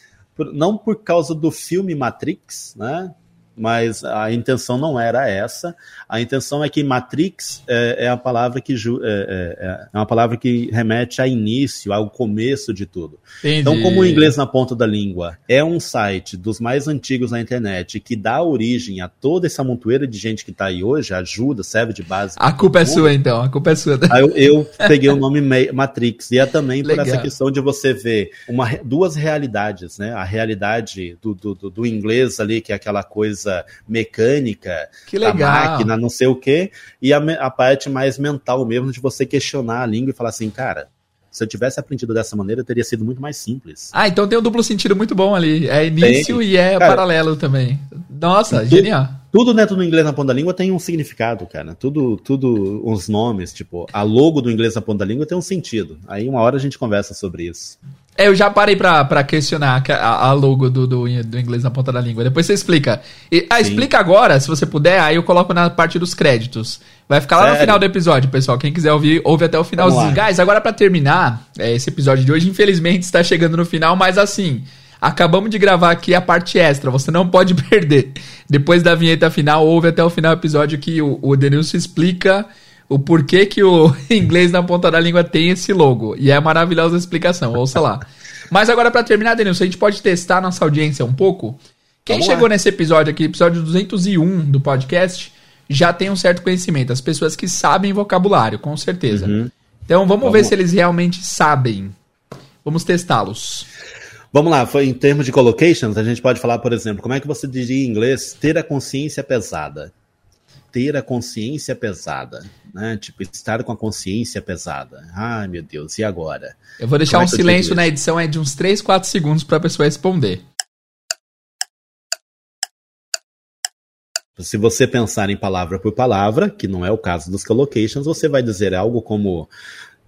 não por causa do filme Matrix, né? Mas a intenção não era essa. A intenção é que Matrix é, é a palavra que é, é, é, uma palavra que remete a início, ao começo de tudo. Entendi. Então, como o inglês na ponta da língua é um site dos mais antigos na internet que dá origem a toda essa montoeira de gente que está aí hoje, ajuda, serve de base. A culpa é sua, então. A culpa é sua. Eu, eu peguei o nome Matrix e é também por Legal. essa questão de você ver uma, duas realidades, né? A realidade do, do, do, do inglês ali, que é aquela coisa mecânica, que legal. da máquina não sei o quê, e a, a parte mais mental mesmo de você questionar a língua e falar assim, cara, se eu tivesse aprendido dessa maneira, teria sido muito mais simples. Ah, então tem um duplo sentido muito bom ali. É início tem. e é cara, paralelo também. Nossa, tudo, genial. Tudo dentro do inglês na ponta da língua tem um significado, cara. Tudo, tudo, uns nomes, tipo, a logo do inglês na ponta da língua tem um sentido. Aí uma hora a gente conversa sobre isso. É, eu já parei pra, pra questionar a, a logo do, do, do, inglês na ponta da língua. Depois você explica. E, ah, explica agora, se você puder, aí eu coloco na parte dos créditos. Vai ficar lá Sério? no final do episódio, pessoal. Quem quiser ouvir, ouve até o finalzinho. Guys, agora para terminar, é, esse episódio de hoje, infelizmente, está chegando no final, mas assim, acabamos de gravar aqui a parte extra, você não pode perder. Depois da vinheta final, ouve até o final do episódio que o, o Denilson explica o porquê que o inglês na ponta da língua tem esse logo. E é maravilhosa a explicação, ouça lá. Mas agora, para terminar, Denilson, a gente pode testar nossa audiência um pouco? Quem vamos chegou lá. nesse episódio aqui, episódio 201 do podcast, já tem um certo conhecimento. As pessoas que sabem vocabulário, com certeza. Uhum. Então vamos, vamos, ver se eles realmente sabem. Vamos testá-los. Vamos lá, em termos de collocations, a gente pode falar, por exemplo, como é que você diria em inglês ter a consciência pesada? Ter a consciência pesada, né? Tipo, estar com a consciência pesada. Ai, meu Deus, e agora? Eu vou deixar Como um é silêncio na edição é de uns 3, 4 segundos para a pessoa responder. Se você pensar em palavra por palavra, que não é o caso dos collocations, você vai dizer algo como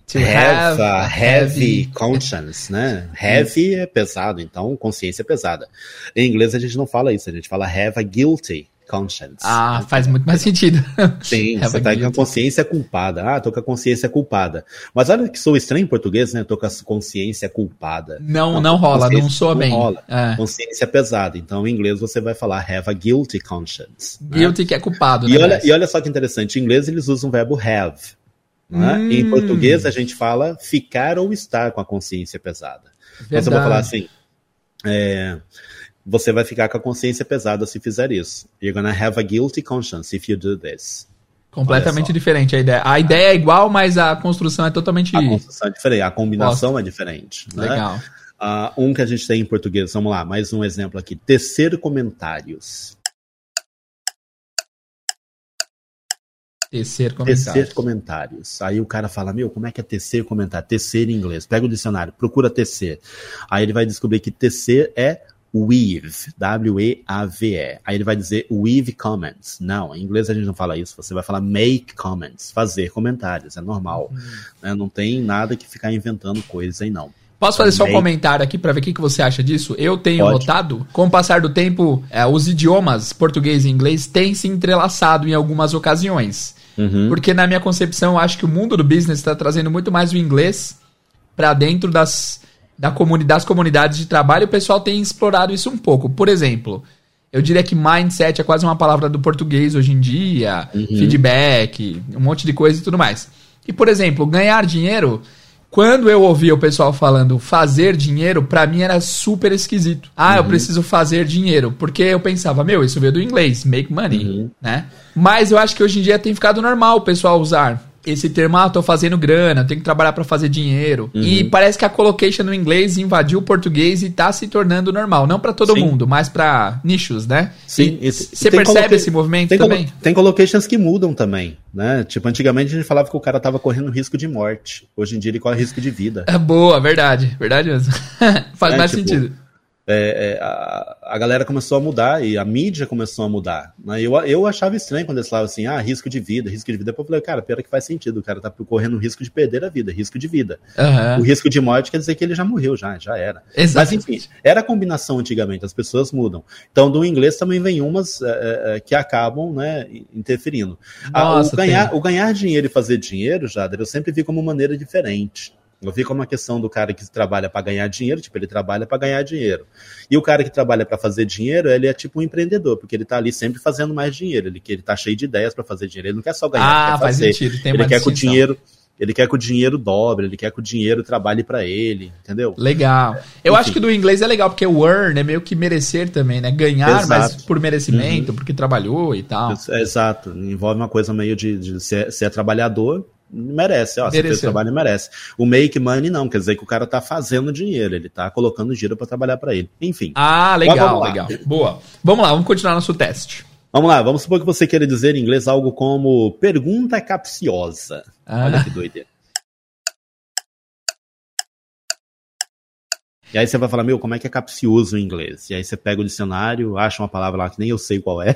To have, have a heavy, heavy conscience, né? Heavy é pesado, então consciência é pesada. Em inglês a gente não fala isso, a gente fala have a guilty conscience. Ah, faz muito mais sentido. Sim, você tá com a consciência culpada. Ah, tô com a consciência culpada. Mas olha que sou estranho em português, né? Tô com a consciência culpada. Não, não, não rola, não soa não bem. Rola. É. Consciência pesada. Então, em inglês você vai falar have a guilty conscience. Né? Guilty né? que é culpado, e né? Olha, e olha só que interessante, em inglês eles usam o verbo have. Né? Hum. Em português a gente fala ficar ou estar com a consciência pesada. Verdade. Então você vai falar assim, é, você vai ficar com a consciência pesada se fizer isso. You're gonna have a guilty conscience if you do this. Completamente diferente a ideia. A ideia é igual, mas a construção é totalmente. A construção é diferente, a combinação Nossa. é diferente. Né? Legal. Uh, um que a gente tem em português, vamos lá, mais um exemplo aqui. Tecer comentários. Tecer comentários. Tecer comentários. Aí o cara fala, meu, como é que é tecer comentário? Tecer em inglês. Pega o dicionário, procura tecer. Aí ele vai descobrir que tecer é weave, W-E-A-V-E. Aí ele vai dizer weave comments. Não, em inglês a gente não fala isso. Você vai falar make comments, fazer comentários. É normal. Uhum. Né? Não tem nada que ficar inventando coisas aí, não. Posso fazer só um comentário aqui para ver o que, que você acha disso? Eu tenho Pode. notado, com o passar do tempo, é, os idiomas português e inglês têm se entrelaçado em algumas ocasiões. Uhum. Porque na minha concepção, eu acho que o mundo do business está trazendo muito mais o inglês para dentro das, da comunidade, das comunidades de trabalho. O pessoal tem explorado isso um pouco. Por exemplo, eu diria que mindset é quase uma palavra do português hoje em dia, uhum. feedback, um monte de coisa e tudo mais. E, por exemplo, ganhar dinheiro quando eu ouvia o pessoal falando fazer dinheiro, para mim era super esquisito. Ah, uhum. eu preciso fazer dinheiro. Porque eu pensava, meu, isso veio do inglês, make money, uhum. né? Mas eu acho que hoje em dia tem ficado normal o pessoal usar esse termo, ah, tô fazendo grana, tenho que trabalhar para fazer dinheiro. Uhum. E parece que a collocation no inglês invadiu o português e tá se tornando normal. Não para todo Sim. mundo, mas para nichos, né? Sim. Você percebe esse movimento tem também? tem collocations que mudam também, né? Tipo, antigamente a gente falava que o cara tava correndo risco de morte. Hoje em dia ele corre risco de vida. É boa, verdade. Verdade mesmo. Faz é, mais tipo, sentido é, é, a, a, galera começou a mudar e a mídia começou a mudar. Né? Eu, eu achava estranho quando eles falavam assim, ah, risco de vida, risco de vida. Eu falei, cara, pior que faz sentido, o cara tá correndo o risco de perder a vida, risco de vida. Uhum. O risco de morte quer dizer que ele já morreu, já, já era. Exatamente. Mas enfim, era a combinação antigamente, as pessoas mudam. Então, do inglês também vem umas é, é, é que acabam né, interferindo. Nossa, o, ganhar, o ganhar dinheiro e fazer dinheiro, Jader, eu sempre vi como maneira diferente. Eu vi como uma questão do cara que trabalha para ganhar dinheiro, tipo, ele trabalha para ganhar dinheiro. E o cara que trabalha para fazer dinheiro, ele é tipo um empreendedor, porque ele tá ali sempre fazendo mais dinheiro, ele, ele tá cheio de ideias para fazer dinheiro, ele não quer só ganhar, ah, ele quer fazer. Sentido, ele quer que o dinheiro ele quer que o dinheiro dobre, ele quer que o dinheiro trabalhe para ele, entendeu? Legal. Eu Enfim. acho que do inglês é legal, porque o earn é meio que merecer também, né? Ganhar, Exato. mas por merecimento, uhum. porque trabalhou e tal. Exato. Envolve uma coisa meio de, de ser, ser trabalhador, merece, ó, você fez trabalho merece. O make money não, quer dizer que o cara tá fazendo dinheiro, ele tá colocando dinheiro para trabalhar para ele. Enfim. Ah, legal, legal. Boa. Vamos lá, vamos continuar nosso teste. Vamos lá, vamos supor que você queira dizer em inglês algo como pergunta capciosa. Ah. Olha que doideira. E aí você vai falar, meu, como é que é capcioso em inglês? E aí você pega o dicionário, acha uma palavra lá que nem eu sei qual é.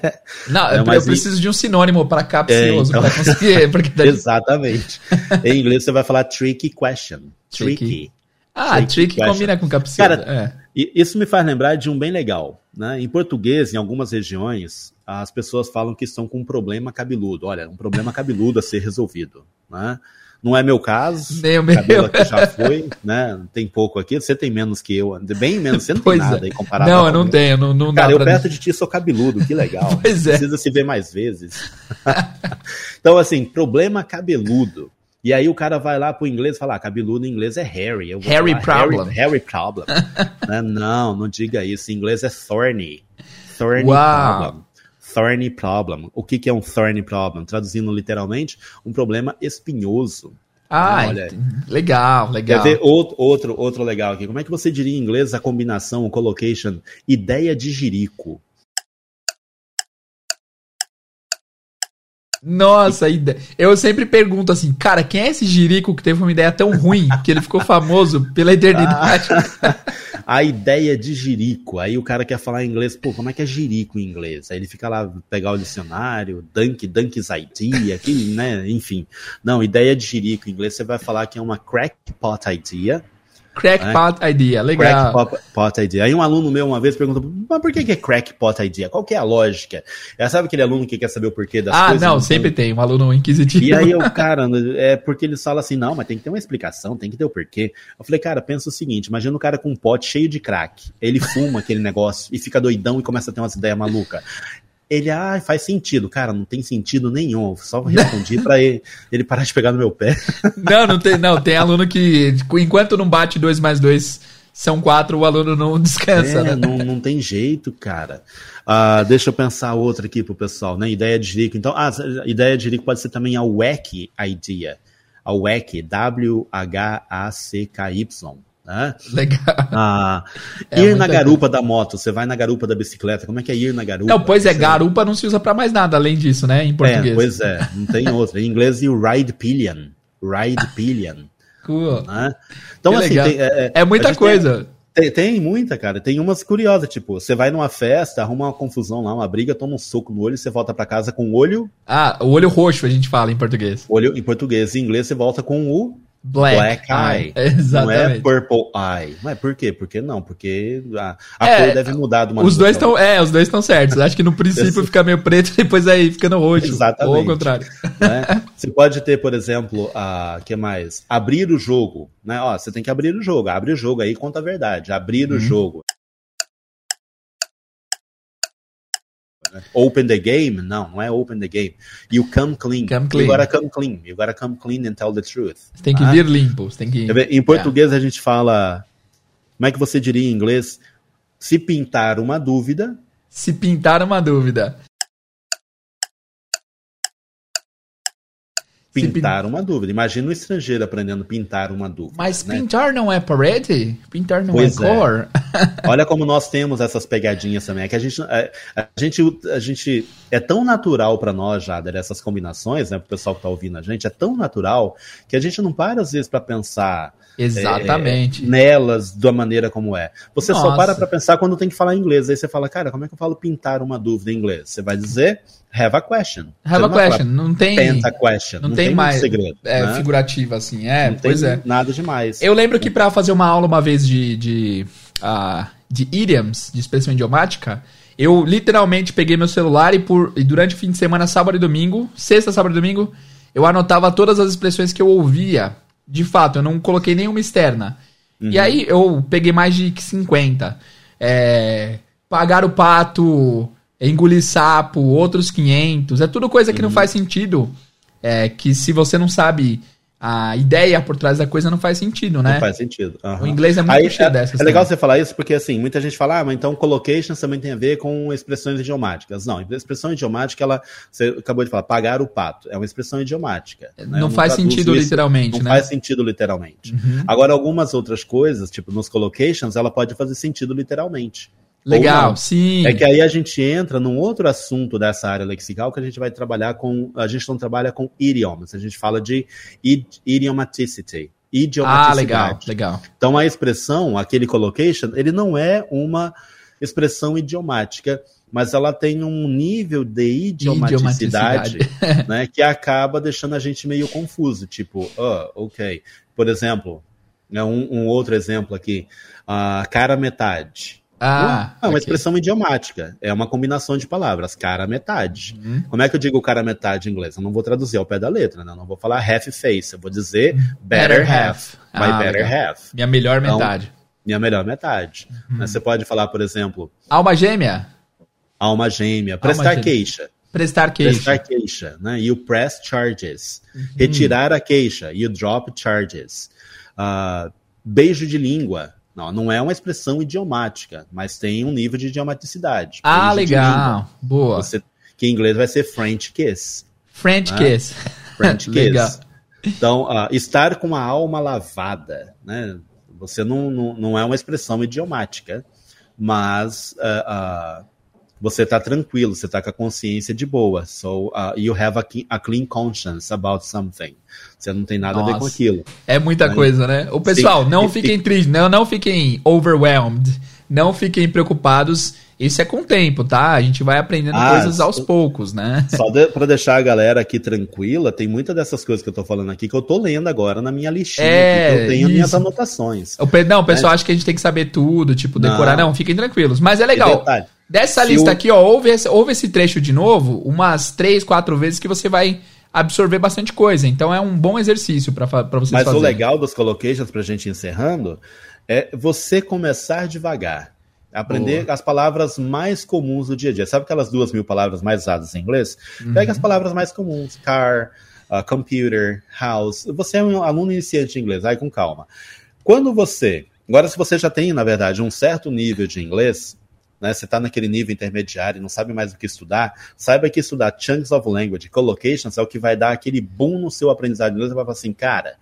Não, é, eu, eu preciso de um sinônimo para capcioso, é, então... para conseguir. Porque daí... Exatamente. em inglês você vai falar tricky question. Tricky. tricky. Ah, tricky, tricky combina com capcioso. Cara, é. isso me faz lembrar de um bem legal. Né? Em português, em algumas regiões, as pessoas falam que estão com um problema cabeludo. Olha, um problema cabeludo a ser resolvido. Né? Não é meu caso. Nem o meu. aqui já foi, né? Tem pouco aqui. Você tem menos que eu. Bem menos. Você não pois tem nada é. aí comparado. Não, eu não tenho. Não, não Cara, eu pra... perto de ti sou cabeludo. Que legal. pois é. Precisa se ver mais vezes. então, assim, problema cabeludo. E aí o cara vai lá pro inglês e fala, ah, cabeludo em inglês é Harry. Harry problem. Harry, Harry problem. né? Não, não diga isso. Em inglês é thorny. Thorny Uau. problem. Thorny problem. O que, que é um thorny problem? Traduzindo literalmente, um problema espinhoso. Ah, Olha, legal, legal. Quer ver outro, outro, outro legal aqui? Como é que você diria em inglês a combinação, o collocation, ideia de jirico? Nossa, eu sempre pergunto assim, cara, quem é esse Jirico que teve uma ideia tão ruim que ele ficou famoso pela eternidade? a ideia de Jirico. Aí o cara quer falar em inglês, pô, como é que é Jirico em inglês? Aí ele fica lá, pegar o dicionário, Dunk, Dunk's idea, aqui, né? Enfim. Não, ideia de Jirico em inglês você vai falar que é uma crackpot idea Crackpot né? Idea, legal. Crackpot Idea. Aí um aluno meu uma vez perguntou, mas por que, que é Crackpot Idea? Qual que é a lógica? Já sabe aquele aluno que quer saber o porquê das ah, coisas? Ah, não, sempre tem, um aluno inquisitivo. E aí o cara, é porque eles falam assim, não, mas tem que ter uma explicação, tem que ter o porquê. Eu falei, cara, pensa o seguinte, imagina um cara com um pote cheio de crack, ele fuma aquele negócio e fica doidão e começa a ter umas ideias malucas. Ele, ah, faz sentido. Cara, não tem sentido nenhum. Só respondi para ele, ele parar de pegar no meu pé. Não, não tem, não. Tem aluno que, enquanto não bate 2 mais 2 são quatro, o aluno não descansa, É, né? não, não tem jeito, cara. Ah, deixa eu pensar outra aqui pro pessoal, né? Ideia de Jerico. Então, ah, ideia de Jerico pode ser também a WAC idea. A WAC, W-H-A-C-K-Y. Né? Legal. Ah, É ir muita na garupa da moto, você vai na garupa da bicicleta, como é que é ir na garupa? Não, pois é, Você- garupa não se usa pra mais nada além disso, né? Em português. É, pois é, não tem outra. Em inglês, you ride pillion. Ride pillion. Cool. Né? Então, Que assim, tem, é, É muita a gente tem- coisa. Tem, tem muita, cara. Tem umas curiosas, tipo, você vai numa festa, arruma uma confusão lá, uma briga, toma um soco no olho, você volta pra casa com o olho, Ah, o olho roxo a gente fala em português. olho em português, em inglês você volta com o Black, black eye. Não é Exatamente. purple eye. Mas por quê? Por que não? Porque a, a É, cor deve mudar de uma Os dois estão, é, os dois estão certos. Acho que no princípio fica meio preto, depois aí fica no roxo. Exatamente. Ou ao contrário. né? Você pode ter, por exemplo, a que mais? Abrir o jogo, né? Ó, você tem que abrir o jogo. Abre o jogo aí, conta a verdade. Abrir o Uhum. Jogo. Open the game? Não, não é open the game. You come clean. Come clean. You gotta come clean. You gotta come clean and tell the truth. Você tem que Ah. vir limpo. Tem que. Em português a gente fala. Como é que você diria em inglês? Se pintar uma dúvida, Se pintar uma dúvida. Pintar uma dúvida. Imagina um estrangeiro aprendendo a pintar uma dúvida. Mas né? pintar não é parede? Pintar não Pois é é. cor? Olha como nós temos essas pegadinhas também. É que a gente, é, a gente, a gente é tão natural para nós já dessas combinações, né? Pro pessoal que tá ouvindo a gente, é tão natural que a gente não para às vezes para pensar Exatamente. é, nelas da maneira como é. Você só Nossa. para para pensar quando tem que falar inglês. Aí você fala, cara, como é que eu falo pintar uma dúvida em inglês? Você vai dizer have a question. Você Have a não question. Não tem. Penta question. Não, Não, tem, muito mais segredo. é, né? figurativa assim. É, não pois tem é. nada demais. Eu lembro que pra fazer uma aula uma vez de, de, ah, de idioms, de expressão idiomática, eu literalmente peguei meu celular e, por, e durante o fim de semana, sábado e domingo, sexta, sábado e domingo, eu anotava todas as expressões que eu ouvia. De fato, eu não coloquei nenhuma externa. E aí eu peguei mais de 50. É, pagar o pato, engolir sapo, outros 500. É tudo coisa que não faz sentido. É, que se você não sabe a ideia por trás da coisa, não faz sentido, né? Não faz sentido. Aham. O inglês é muito Aí, cheio é, dessas. é legal também. você falar isso porque assim, muita gente fala, ah, mas então collocations também tem a ver com expressões idiomáticas. Não, expressão idiomática, ela, você acabou de falar, pagar o pato, é uma expressão idiomática. né? Não faz sentido isso- literalmente, Não né? faz sentido literalmente. Uhum. Agora, algumas outras coisas, tipo nos collocations, ela pode fazer sentido literalmente. Legal, sim. É que aí a gente entra num outro assunto dessa área lexical que a gente vai trabalhar com. A gente não trabalha com idiomas, a gente fala de id- idiomaticity. Ah, Idiomaticidade. legal, legal. Então a expressão, aquele collocation, ele não é uma expressão idiomática, mas ela tem um nível de idiomaticidade, né, que acaba deixando a gente meio confuso. Tipo, ah, ok. Por exemplo, né, um, um outro exemplo aqui, a cara metade. Ah, é uma ok. expressão idiomática, é uma combinação de palavras, cara metade. Uhum. Como é que eu digo cara metade em inglês? Eu não vou traduzir ao pé da letra, né? Eu não vou falar half face, eu vou dizer better, half. My Ah, better legal. half. Minha melhor Então, metade. Minha melhor metade. Uhum. Né, Você pode falar, por exemplo, Alma gêmea? alma gêmea, prestar gêmea. queixa. Prestar queixa. Prestar queixa, né? You press charges. Uhum. Retirar a queixa. You drop charges. Ah, beijo de língua. Não, não é uma expressão idiomática, mas tem um nível de idiomaticidade. Ah, legal. Boa. Você, que em inglês vai ser French kiss. French Ah, kiss. French kiss. Legal. Então, ah, estar com a alma lavada, né? Você não, não, não é uma expressão idiomática, mas ah, você está tranquilo, você está com a consciência de boa. So, ah, you have a, a clean conscience about something. Você não tem nada a ver com Nossa. aquilo. É muita coisa, né? O pessoal, Sim. não E- fiquem tristes, não, não fiquem overwhelmed, não fiquem preocupados. Isso é com o tempo, tá? A gente vai aprendendo Ah, coisas aos so- poucos, né? Só de, para deixar a galera aqui tranquila, tem muitas dessas coisas que eu tô falando aqui que eu tô lendo agora na minha listinha, É, que eu tenho minhas isso. anotações. O, não, o pessoal acha que a gente tem que saber tudo, tipo, decorar. Não, Não. fiquem tranquilos. Mas é E legal. detalhe, Dessa Se lista o- aqui, ó, ouve esse, ouve esse trecho de novo umas três, quatro vezes que você vai absorver bastante coisa. Então é um bom exercício pra fa- pra vocês Mas o fazerem. legal dos collocations, pra gente encerrando, é você começar devagar. Aprender as palavras mais comuns do dia a dia. Sabe aquelas duas mil palavras mais usadas em inglês? Uhum. Pega as palavras mais comuns. Car, uh, computer, house. Você é um aluno iniciante de inglês, vai com calma. Quando você Agora, se você já tem, na verdade, um certo nível de inglês, né, você está naquele nível intermediário e não sabe mais o que estudar, saiba que estudar chunks of language, collocations, é o que vai dar aquele boom no seu aprendizado de inglês. Você vai falar assim, cara,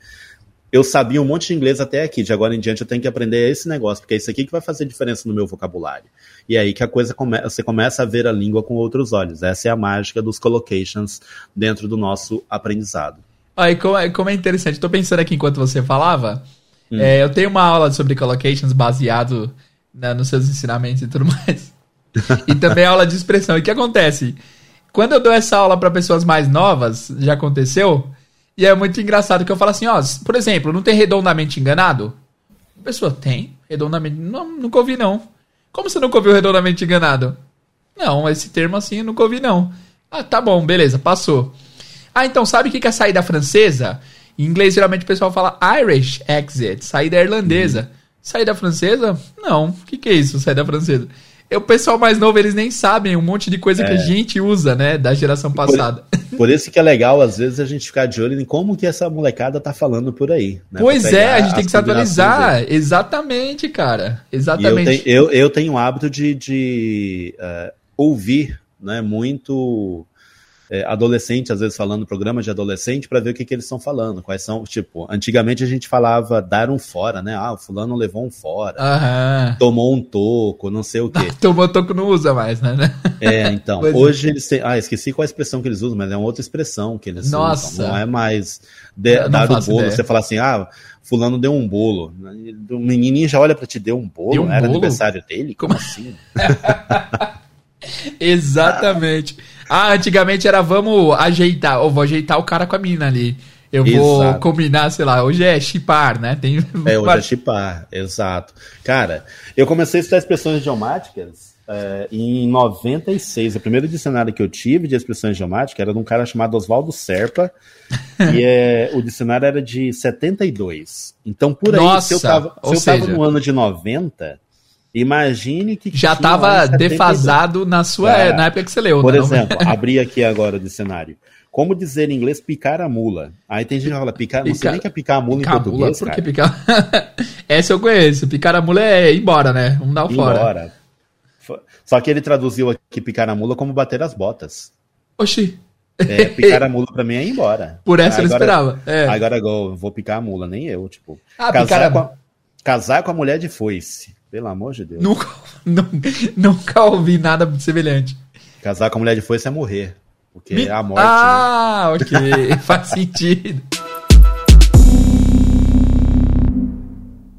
eu sabia um monte de inglês até aqui, de agora em diante eu tenho que aprender esse negócio, porque é isso aqui que vai fazer diferença no meu vocabulário. E é aí que a coisa come você começa a ver a língua com outros olhos. Essa é a mágica dos collocations dentro do nosso aprendizado. Aí, como, é, como é interessante, estou pensando aqui enquanto você falava, hum. é, eu tenho uma aula sobre collocations baseado né, nos seus ensinamentos e tudo mais. e também aula de expressão. E o que acontece? Quando eu dou essa aula para pessoas mais novas, já aconteceu, e é muito engraçado que eu falo assim, ó, por exemplo, não tem redondamente enganado? A pessoa tem, redondamente, não, nunca ouvi não. Como você nunca ouviu redondamente enganado? Não, esse termo assim eu nunca ouvi não. Ah, tá bom, beleza, passou. Ah, então sabe o que é saída francesa? Em inglês geralmente o pessoal fala Irish exit, saída irlandesa. Uhum. Saída francesa? Não. O que, que é isso, saída francesa? o pessoal mais novo, eles nem sabem um monte de coisa é. que a é. gente usa, né, da geração passada. Por, por, isso que é legal, às vezes, a gente ficar de olho em como que essa molecada tá falando por aí. Né, pois é, a gente tem que se atualizar. Aí. Exatamente, cara. Exatamente. Eu, eu, eu, tenho o hábito de, de uh, ouvir né, muito é, adolescente, às vezes falando programa de adolescente, para ver o que, que eles estão falando. Quais são, tipo, antigamente a gente falava dar um fora, né? Ah, o fulano levou um fora, uhum. tomou um toco, não sei o quê. tomou toco não usa mais, né? É, então. Pois hoje é. eles têm. Ah, esqueci qual a expressão que eles usam, mas é uma outra expressão que eles Nossa. usam. Não é mais de, dar um bolo. Ideia. Você fala assim, ah, fulano deu um bolo. O menininho já olha para te deu um bolo, deu um era bolo? aniversário dele? Como assim? Exatamente. Ah, antigamente era vamos ajeitar, ou vou ajeitar o cara com a mina ali. Eu vou exato. combinar, sei lá, hoje é chipar, né? Tem... É, hoje é chipar, exato. Cara, eu comecei a estudar expressões idiomáticas é, em 96. O primeiro dicionário que eu tive de expressões idiomáticas era de um cara chamado Oswaldo Serpa, e é, o dicionário era de 72. Então, por aí, Nossa, se eu tava, se eu seja... tava no ano de 90, Imagine que. Já estava defasado na sua é, na época que você leu. Por não? exemplo, abri aqui agora o dicionário. Como dizer em inglês picar a mula? Aí tem gente que fala picar, não sei nem que é picar a mula picar em português. Mula, por que picar? Essa eu conheço. Picar a mula é ir embora, né? Vamos dar o fora. Embora. Só que ele traduziu aqui picar a mula como bater as botas. Oxi. É, picar a mula pra mim é ir embora. Por essa agora, eu esperava. É. Agora eu vou picar a mula, nem eu, tipo. Ah, casar, a... com a, casar com a mulher de foice. Pelo amor de Deus. Nunca, nunca, nunca ouvi nada semelhante. Casar com a mulher de foice é morrer. Porque Me... é a morte. Ah, né? ok. Faz sentido.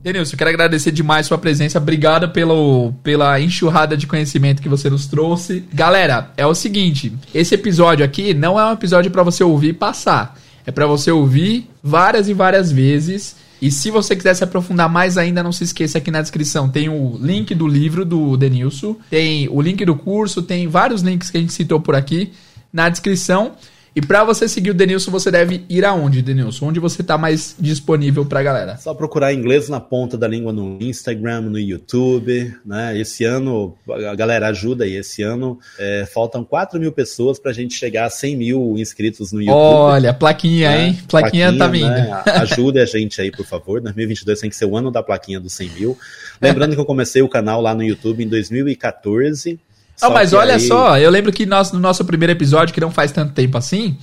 Denilson, quero agradecer demais sua presença. Obrigado pelo, pela enxurrada de conhecimento que você nos trouxe. Galera, é o seguinte: esse episódio aqui não é um episódio para você ouvir e passar. É para você ouvir várias e várias vezes e se você quiser se aprofundar mais ainda, não se esqueça aqui na descrição tem o link do livro do Denilson, tem o link do curso, tem vários links que a gente citou por aqui na descrição. E para você seguir o Denilson, você deve ir aonde, Denilson? Onde você tá mais disponível pra galera? Só procurar inglês na ponta da língua no Instagram, no YouTube, né? Esse ano, a galera ajuda aí, esse ano é, faltam 4 mil pessoas pra gente chegar a 100 mil inscritos no YouTube. Olha, plaquinha, né? hein? Plaquinha, plaquinha tá vindo. Né? Ajude a gente aí, por favor. 2022 tem que ser o ano da plaquinha dos 100 mil. Lembrando que eu comecei o canal lá no YouTube em 2014. Ah, mas olha aí... só, eu lembro que nós, no nosso primeiro episódio, que não faz tanto tempo assim,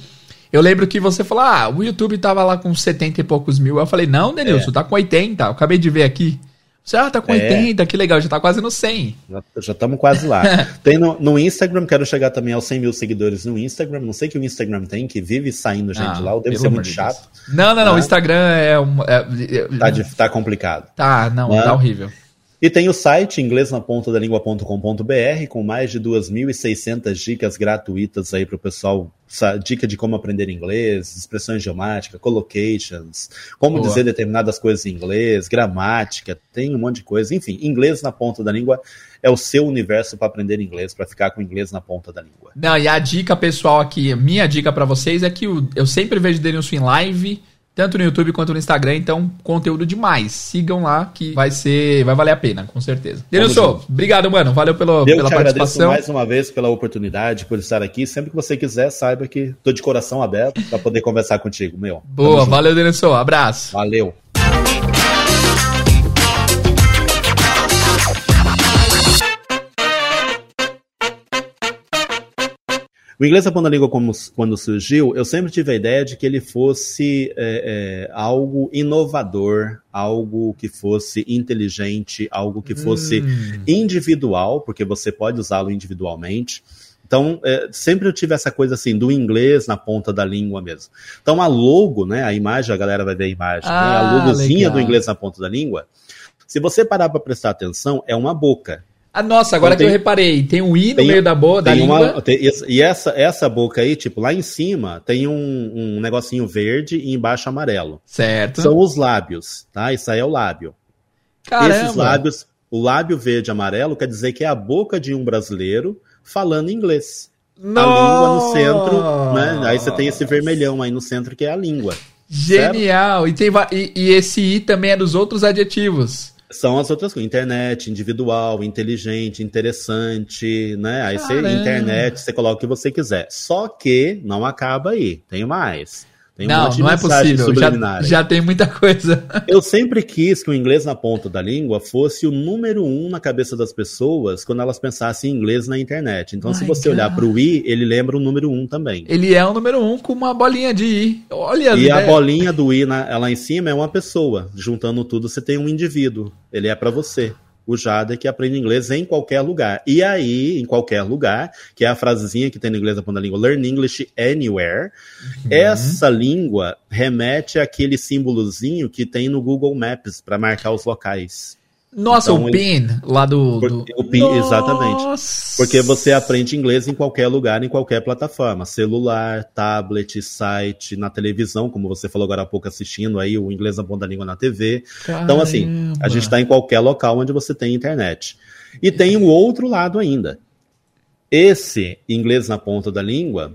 eu lembro que você falou, ah, o YouTube tava lá com 70 e poucos mil. Eu falei, não, Denilson, é. tá com 80. Eu acabei de ver aqui. Você, ah, tá com é. 80, que legal, já tá quase no 100. Já estamos quase lá. tem no, no, Instagram, quero chegar também aos 100 mil seguidores no Instagram. Não sei que o Instagram tem, que vive saindo gente ah, lá, ou deve ser muito chato. Não, não, não, o Instagram é, um, é, é tá, de, tá complicado. Tá, não, tá horrível. E tem o site inglês na ponta da língua.com.br com mais de 2.600 dicas gratuitas aí para o pessoal, dica de como aprender inglês, expressões idiomáticas, collocations, como Boa. dizer determinadas coisas em inglês, gramática, tem um monte de coisa. Enfim, inglês na ponta da língua é o seu universo para aprender inglês, para ficar com inglês na ponta da língua. Não, e a dica pessoal aqui, minha dica para vocês é que eu sempre vejo Denilson em live tanto no YouTube quanto no Instagram, então conteúdo demais. Sigam lá que vai ser, vai valer a pena, com certeza. Denilson, obrigado, mano. Valeu pelo, Eu pela te participação. mais uma vez pela oportunidade, por estar aqui. Sempre que você quiser, saiba que tô de coração aberto para poder conversar contigo, meu. Boa, valeu, Denilson. Abraço. Valeu. O inglês na ponta da língua, como, quando surgiu, eu sempre tive a ideia de que ele fosse é, é, algo inovador, algo que fosse inteligente, algo que fosse hum. individual, porque você pode usá-lo individualmente. Então, é, sempre eu tive essa coisa assim, do inglês na ponta da língua mesmo. Então, a logo, né, a imagem, a galera vai ver a imagem, ah, né, a ah, logozinha legal. do inglês na ponta da língua, se você parar para prestar atenção, é uma boca. Ah, nossa, agora então, que tem, eu reparei, tem um i no tem, meio da boca, da língua. Uma, tem, e essa, essa boca aí, tipo, lá em cima tem um, um negocinho verde e embaixo amarelo. Certo. São os lábios, tá? Isso aí é o lábio. Caramba. Esses lábios, o lábio verde e amarelo quer dizer que é a boca de um brasileiro falando inglês. Nossa. A língua no centro, né? Aí você tem esse vermelhão aí no centro que é a língua. Genial! E, tem, e, e esse i também é dos outros adjetivos. São as outras coisas, internet, individual, inteligente, interessante, né? Aí você, internet, você coloca o que você quiser. Só que não acaba aí, tem mais. Tem não, não é possível. Já, já, tem muita coisa. Eu sempre quis que o inglês na ponta da língua fosse o número um na cabeça das pessoas quando elas pensassem em inglês na internet. Então, My se você God. olhar para o i, ele lembra o número um também. Ele é o número um com uma bolinha de i. Olha E a bolinha do i na, lá em cima é uma pessoa. Juntando tudo, você tem um indivíduo. Ele é para você o Jada que aprende inglês em qualquer lugar. E aí, em qualquer lugar, que é a frasezinha que tem no inglês da ponta da língua, learn English anywhere. Uhum. Essa língua remete àquele símbolozinho que tem no Google Maps para marcar os locais. Nossa, então, o PIN lá do. do... O PIN, Nossa. exatamente. Porque você aprende inglês em qualquer lugar, em qualquer plataforma. Celular, tablet, site, na televisão, como você falou agora há pouco assistindo aí, o inglês na ponta da língua na TV. Caramba. Então, assim, a gente está em qualquer local onde você tem internet. E tem o outro lado ainda. Esse inglês na ponta da língua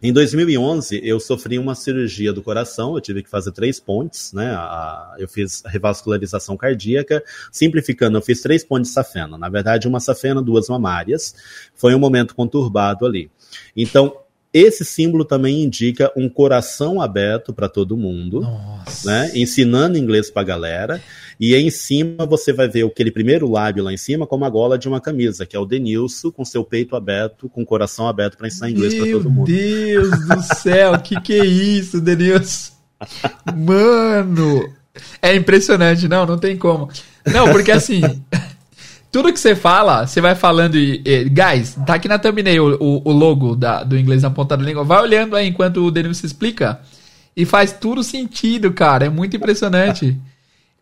em 2011, eu sofri uma cirurgia do coração, eu tive que fazer três pontes, né? A, eu fiz revascularização cardíaca, simplificando, eu fiz três pontes safena. Na verdade, uma safena, duas mamárias. Foi um momento conturbado ali. Então, esse símbolo também indica um coração aberto para todo mundo, Nossa. né? Ensinando inglês para a galera. E em cima você vai ver aquele primeiro lábio lá em cima como a gola de uma camisa, que é o Denilson com seu peito aberto, com o coração aberto para ensinar inglês para todo mundo. Meu Deus do céu, que que é isso, Denilson? Mano, é impressionante, não, não tem como. Não, porque assim, tudo que você fala, você vai falando e, e guys, tá aqui na thumbnail o, o, o logo da, do inglês na ponta da língua. Vai olhando aí enquanto o Denilson explica e faz tudo sentido, cara. É muito impressionante.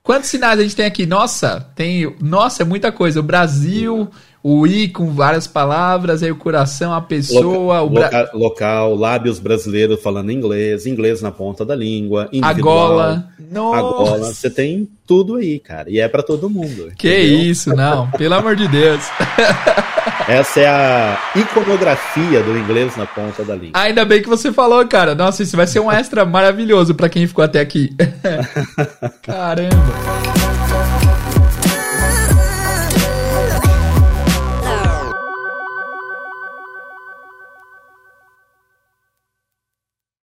Quantos sinais a gente tem aqui? Nossa, tem. Nossa, é muita coisa. O Brasil, o I com várias palavras, aí o coração, a pessoa, Loca, o bra... local, lábios brasileiros falando inglês, inglês na ponta da língua, individual, a gola. Nossa. A gola, você tem tudo aí, cara. E é para todo mundo. Que entendeu? isso, não. Pelo amor de Deus. Essa é a iconografia do inglês na ponta da língua. Ainda bem que você falou, cara. Nossa, isso vai ser um extra maravilhoso para quem ficou até aqui. Caramba.